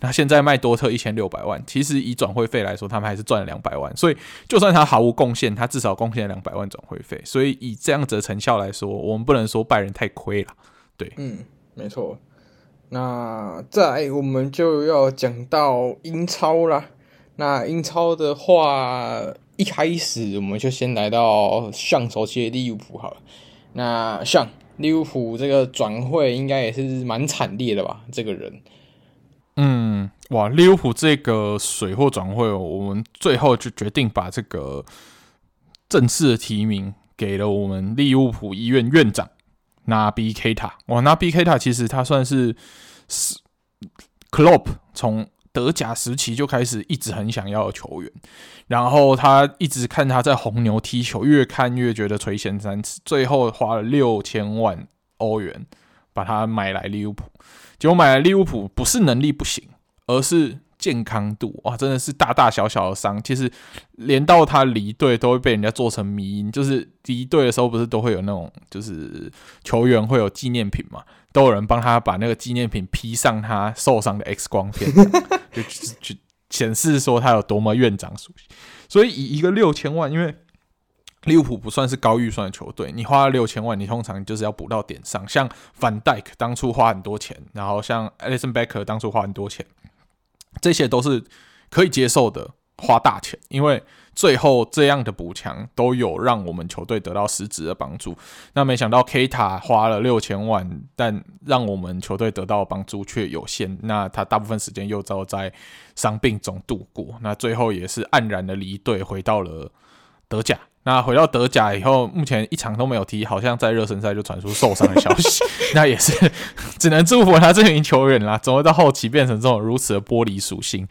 那现在卖多特一千六百万，其实以转会费来说，他们还是赚了两百万。所以就算他毫无贡献，他至少贡献了两百万转会费。所以以这样子的成效来说，我们不能说拜仁太亏了。对，嗯，没错。那再我们就要讲到英超啦。那英超的话，一开始我们就先来到上熟悉的利物浦好了。那像利物浦这个转会应该也是蛮惨烈的吧？这个人，嗯，哇，利物浦这个水货转会，我们最后就决定把这个正式的提名给了我们利物浦医院院长。那 B K 塔，哇，那 B K 塔其实他算是是 Klopp 从德甲时期就开始一直很想要的球员，然后他一直看他在红牛踢球，越看越觉得垂涎三尺，最后花了六千万欧元把他买来利物浦。结果买来利物浦不是能力不行，而是。健康度哇，真的是大大小小的伤。其实连到他离队都会被人家做成迷因，就是离队的时候不是都会有那种，就是球员会有纪念品嘛，都有人帮他把那个纪念品 P 上他受伤的 X 光片，就就显示说他有多么院长属性。所以以一个六千万，因为利物浦不算是高预算的球队，你花了六千万，你通常就是要补到点上。像范戴克当初花很多钱，然后像 Alisson Becker 当初花很多钱。这些都是可以接受的，花大钱，因为最后这样的补强都有让我们球队得到实质的帮助。那没想到 K 塔花了六千万，但让我们球队得到帮助却有限。那他大部分时间又遭在伤病中度过，那最后也是黯然的离队，回到了德甲。那回到德甲以后，目前一场都没有踢，好像在热身赛就传出受伤的消息。那也是 只能祝福他这名球员啦，怎么会到后期变成这种如此的玻璃属性？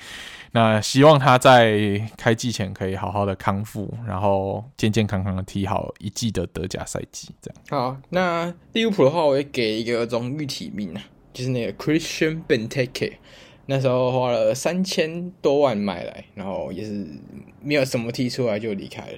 那希望他在开季前可以好好的康复，然后健健康康的踢好一季的德甲赛季。这样好。那利物浦的话，我也给一个荣誉提名啊，就是那个 Christian Benteke，那时候花了三千多万买来，然后也是没有什么踢出来就离开了。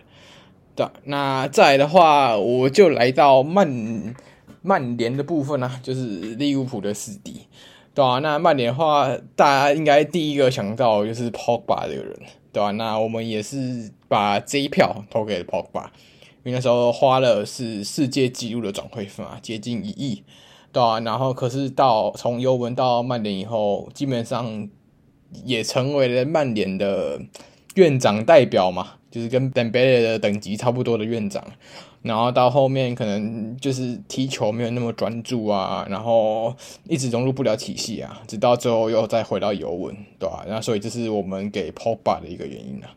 那再来的话，我就来到曼曼联的部分啊，就是利物浦的死敌，对、啊？那曼联的话，大家应该第一个想到就是 Pogba 这个人，对吧、啊？那我们也是把这一票投给了 Pogba，因为那时候花了是世界纪录的转会费啊，接近一亿，对、啊？然后可是到从尤文到曼联以后，基本上也成为了曼联的院长代表嘛。就是跟 d e m b e l 的等级差不多的院长，然后到后面可能就是踢球没有那么专注啊，然后一直融入不了体系啊，直到最后又再回到尤文，对吧？那所以这是我们给 Pogba 的一个原因啊，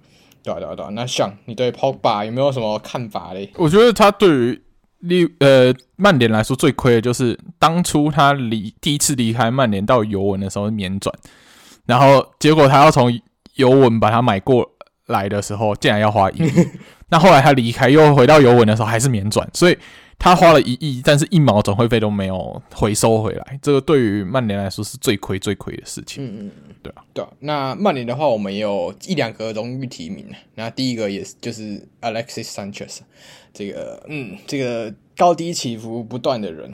对吧？对吧？对吧？那像你对 Pogba 有没有什么看法嘞？我觉得他对于利呃曼联来说最亏的就是当初他离第一次离开曼联到尤文的时候免转，然后结果他要从尤文把他买过。来的时候竟然要花一亿，那后来他离开又回到尤文的时候还是免转，所以他花了一亿，但是一毛转会费都没有回收回来，这个对于曼联来说是最亏最亏的事情。嗯嗯，对啊，对啊。那曼联的话，我们有一两个荣誉提名，那第一个也是就是 Alexis Sanchez，这个嗯，这个高低起伏不断的人，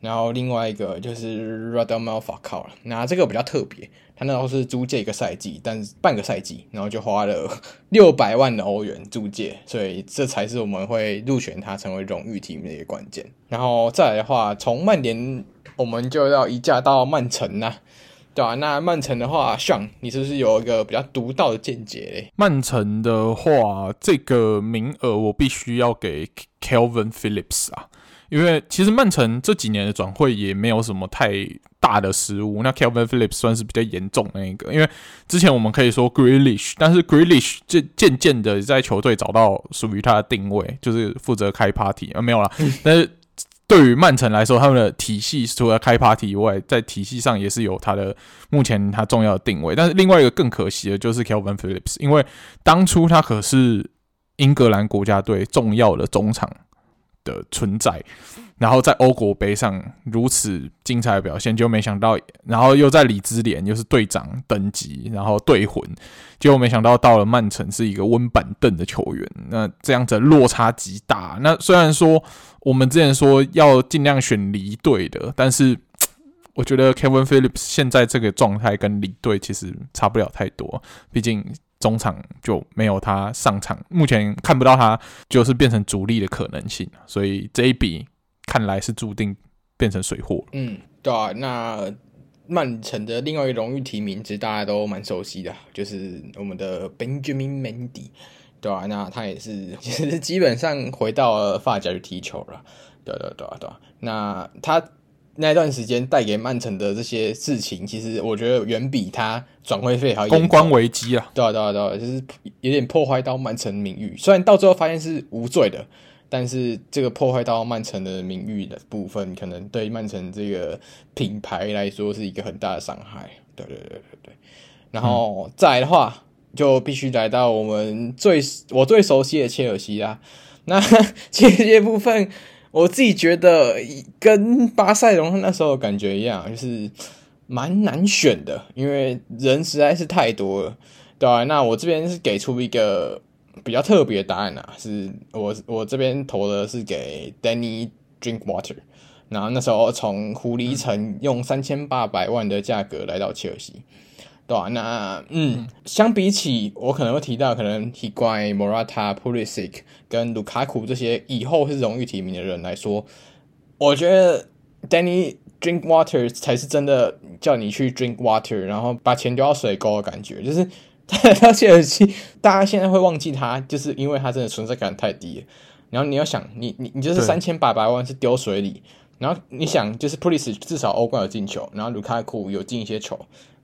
然后另外一个就是 Radamel Falcao，那这个比较特别。他那时候是租借一个赛季，但是半个赛季，然后就花了 六百万的欧元租借，所以这才是我们会入选他成为荣誉提名的一个关键。然后再来的话，从曼联我们就要移驾到曼城呐，对吧、啊？那曼城的话像你是不是有一个比较独到的见解嘞？曼城的话，这个名额我必须要给 Calvin Phillips 啊。因为其实曼城这几年的转会也没有什么太大的失误，那 Kelvin Phillips 算是比较严重的那一个。因为之前我们可以说 Grealish，但是 Grealish 渐渐渐的在球队找到属于他的定位，就是负责开 party 啊，没有啦。但是对于曼城来说，他们的体系除了开 party 以外，在体系上也是有他的目前他重要的定位。但是另外一个更可惜的就是 Kelvin Phillips，因为当初他可是英格兰国家队重要的中场。的存在，然后在欧国杯上如此精彩的表现，就没想到，然后又在里兹联又是队长等级，然后队魂，结果没想到到了曼城是一个温板凳的球员，那这样子落差极大。那虽然说我们之前说要尽量选离队的，但是 我觉得 Kevin Phillips 现在这个状态跟离队其实差不了太多，毕竟。中场就没有他上场，目前看不到他就是变成主力的可能性，所以这一笔看来是注定变成水货。嗯，对啊，那曼城的另外一个荣誉提名，其实大家都蛮熟悉的，就是我们的 Benjamin Mendy，对啊，那他也是其实基本上回到了法甲去踢球了，对对对对，那他。那段时间带给曼城的这些事情，其实我觉得远比他转会费还要公关危机啊！对啊，对啊，对啊，就是有点破坏到曼城名誉。虽然到最后发现是无罪的，但是这个破坏到曼城的名誉的部分，可能对曼城这个品牌来说是一个很大的伤害。对对对对对。然后再来的话，就必须来到我们最我最熟悉的切尔西啦。那 这些部分。我自己觉得跟巴塞隆那时候感觉一样，就是蛮难选的，因为人实在是太多了，对吧？那我这边是给出一个比较特别的答案啊，是我我这边投的是给 Danny Drinkwater，然后那时候从狐狸城用三千八百万的价格来到切尔西。对啊，那嗯，相比起我可能会提到可能 Higuain、Morata、Pulisic 跟卢卡库这些以后是荣誉提名的人来说，我觉得 Danny Drink Water 才是真的叫你去 Drink Water，然后把钱丢到水沟的感觉。就是 他切尔西，大家现在会忘记他，就是因为他真的存在感太低了。然后你要想，你你你就是三千八百万是丢水里，然后你想就是 Pulisic 至少欧冠有进球，然后卢卡库有进一些球。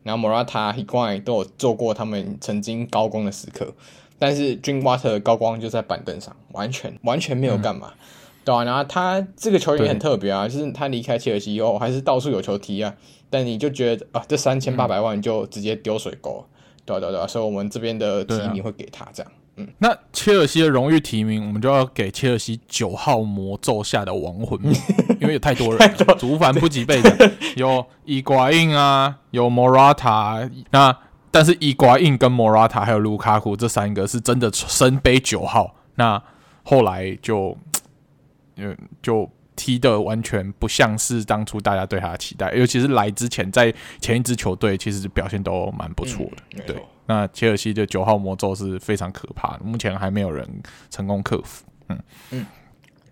然后 Morata、Higuain 都有做过他们曾经高光的时刻，但是 Drinkwater 的高光就在板凳上，完全完全没有干嘛，嗯、对啊，然后他这个球员也很特别啊，就是他离开切尔西以后还是到处有球踢啊，但你就觉得啊，这三千八百万就直接丢水沟，嗯、对啊对啊对啊，所以我们这边的提名会给他这样。嗯，那切尔西的荣誉提名，我们就要给切尔西九号魔咒下的亡魂，因为有太多人，族繁不及备的，有伊瓜因啊，有莫拉塔，那但是伊瓜因跟莫拉塔还有卢卡库这三个是真的身背九号，那后来就，嗯，就踢的完全不像是当初大家对他的期待，尤其是来之前在前一支球队其实表现都蛮不错的，嗯、对。那切尔西的九号魔咒是非常可怕的，目前还没有人成功克服。嗯嗯，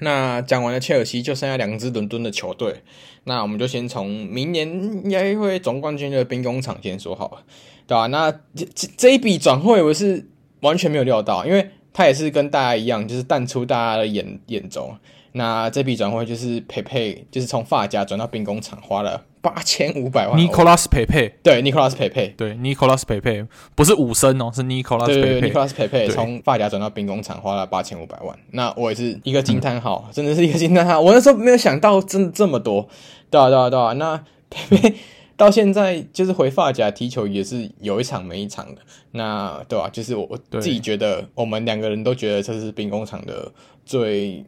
那讲完了切尔西，就剩下两支伦敦的球队。那我们就先从明年应该会总冠军的兵工厂先说好了，对吧、啊？那这这一笔转会我是完全没有料到，因为他也是跟大家一样，就是淡出大家的眼眼中。那这笔转会就是佩佩，就是从发夹转到兵工厂，花了八千五百万。Nicolas 佩佩，对，Nicolas 佩佩，对，Nicolas 佩佩，不是武僧哦，是 Nicolas 佩佩。Nicolas 佩佩从发夹转到兵工厂，花了八千五百万。那我也是一个惊叹号，真的是一个惊叹号。我那时候没有想到，真的这么多。对啊，对啊，对啊。那佩佩 到现在就是回发夹踢球，也是有一场没一场的。那对啊，就是我自己觉得，我们两个人都觉得这是兵工厂的最。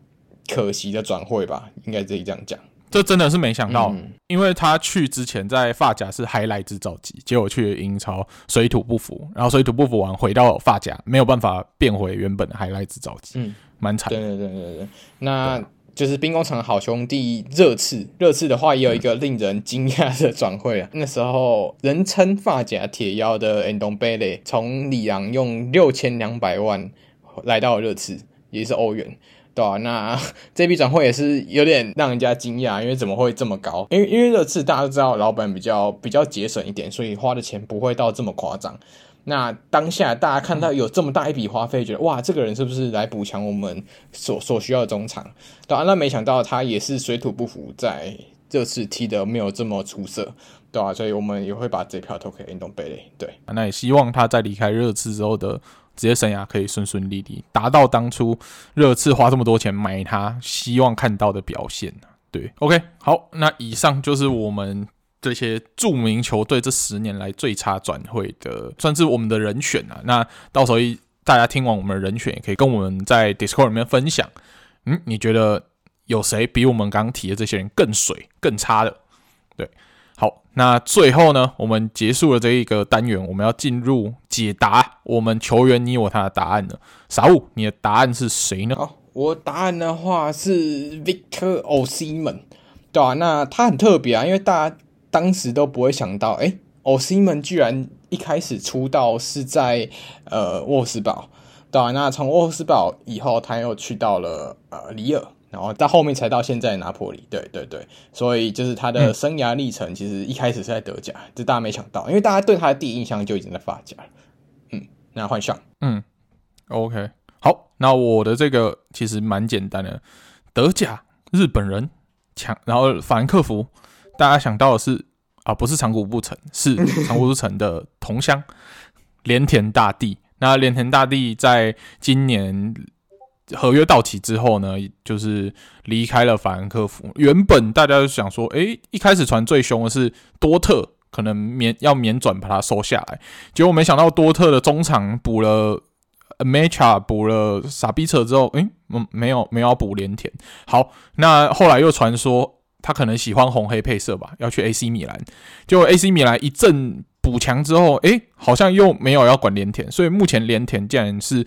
可惜的转会吧，应该可以这样讲。这真的是没想到，嗯、因为他去之前在法甲是还来之造极，结果去英超水土不服，然后水土不服完回到法甲，没有办法变回原本的还来之造极，嗯，蛮惨。对对对对对，那就是兵工厂好兄弟热刺，热刺的话也有一个令人惊讶的转会啊，嗯、那时候人称法甲铁腰的 Ndombele 从里昂用六千两百万来到热刺，也是欧元。对啊，那 这笔转会也是有点让人家惊讶，因为怎么会这么高？因为因为热刺大家都知道，老板比较比较节省一点，所以花的钱不会到这么夸张。那当下大家看到有这么大一笔花费，觉得哇，这个人是不是来补强我们所所需要的中场？对啊，那没想到他也是水土不服，在这次踢的没有这么出色，对啊，所以我们也会把这票投给运动贝雷。对，那也希望他在离开热刺之后的职业生涯可以顺顺利利，达到当初热刺花这么多钱买他希望看到的表现。对，OK，好，那以上就是我们。这些著名球队这十年来最差转会的，算是我们的人选啊。那到时候一大家听完我们的人选，也可以跟我们在 Discord 里面分享。嗯，你觉得有谁比我们刚刚提的这些人更水、更差的？对，好，那最后呢，我们结束了这一个单元，我们要进入解答我们球员你我他的答案了。傻物，你的答案是谁呢？哦，我答案的话是 Victor Osimhen，对啊，那他很特别啊，因为大家。当时都不会想到，哎，欧西门居然一开始出道是在呃沃斯堡，对啊，那从沃斯堡以后，他又去到了呃里尔，然后到后面才到现在拿破里，对对对，所以就是他的生涯历程，其实一开始是在德甲，这、嗯、大家没想到，因为大家对他的第一印象就已经在法甲了。嗯，那换上，嗯，OK，好，那我的这个其实蛮简单的，德甲日本人强，然后法兰克福。大家想到的是啊，不是长谷部诚，是长谷部诚的同乡连田大地。那连田大地在今年合约到期之后呢，就是离开了法兰克福。原本大家就想说，哎、一开始传最凶的是多特，可能免要免转把他收下来。结果没想到多特的中场补了 Mecha，补了傻逼策之后，哎、欸，嗯，没有没有要补连田。好，那后来又传说。他可能喜欢红黑配色吧，要去 AC 米兰。结果 AC 米兰一阵补强之后，诶，好像又没有要管连田，所以目前连田竟然是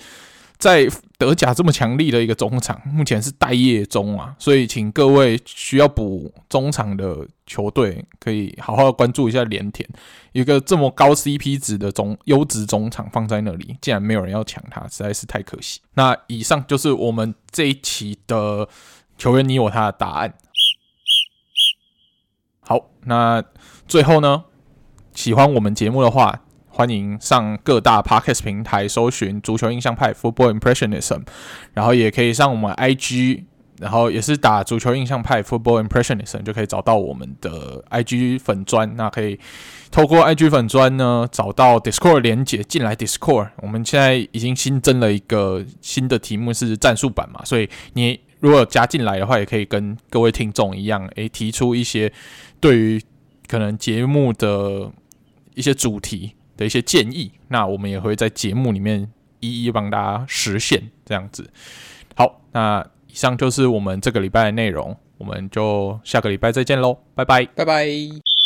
在德甲这么强力的一个中场，目前是待业中啊。所以请各位需要补中场的球队，可以好好关注一下连田，一个这么高 CP 值的中优质中场放在那里，竟然没有人要抢他，实在是太可惜。那以上就是我们这一期的球员你我他的答案。好，那最后呢，喜欢我们节目的话，欢迎上各大 Podcast 平台搜寻“足球印象派 Football Impressionism”，然后也可以上我们 IG，然后也是打“足球印象派 Football Impressionism” 就可以找到我们的 IG 粉砖。那可以透过 IG 粉砖呢，找到 Discord 连结进来 Discord。我们现在已经新增了一个新的题目是战术版嘛，所以你如果加进来的话，也可以跟各位听众一样，诶，提出一些。对于可能节目的一些主题的一些建议，那我们也会在节目里面一一帮大家实现这样子。好，那以上就是我们这个礼拜的内容，我们就下个礼拜再见喽，拜拜，拜拜。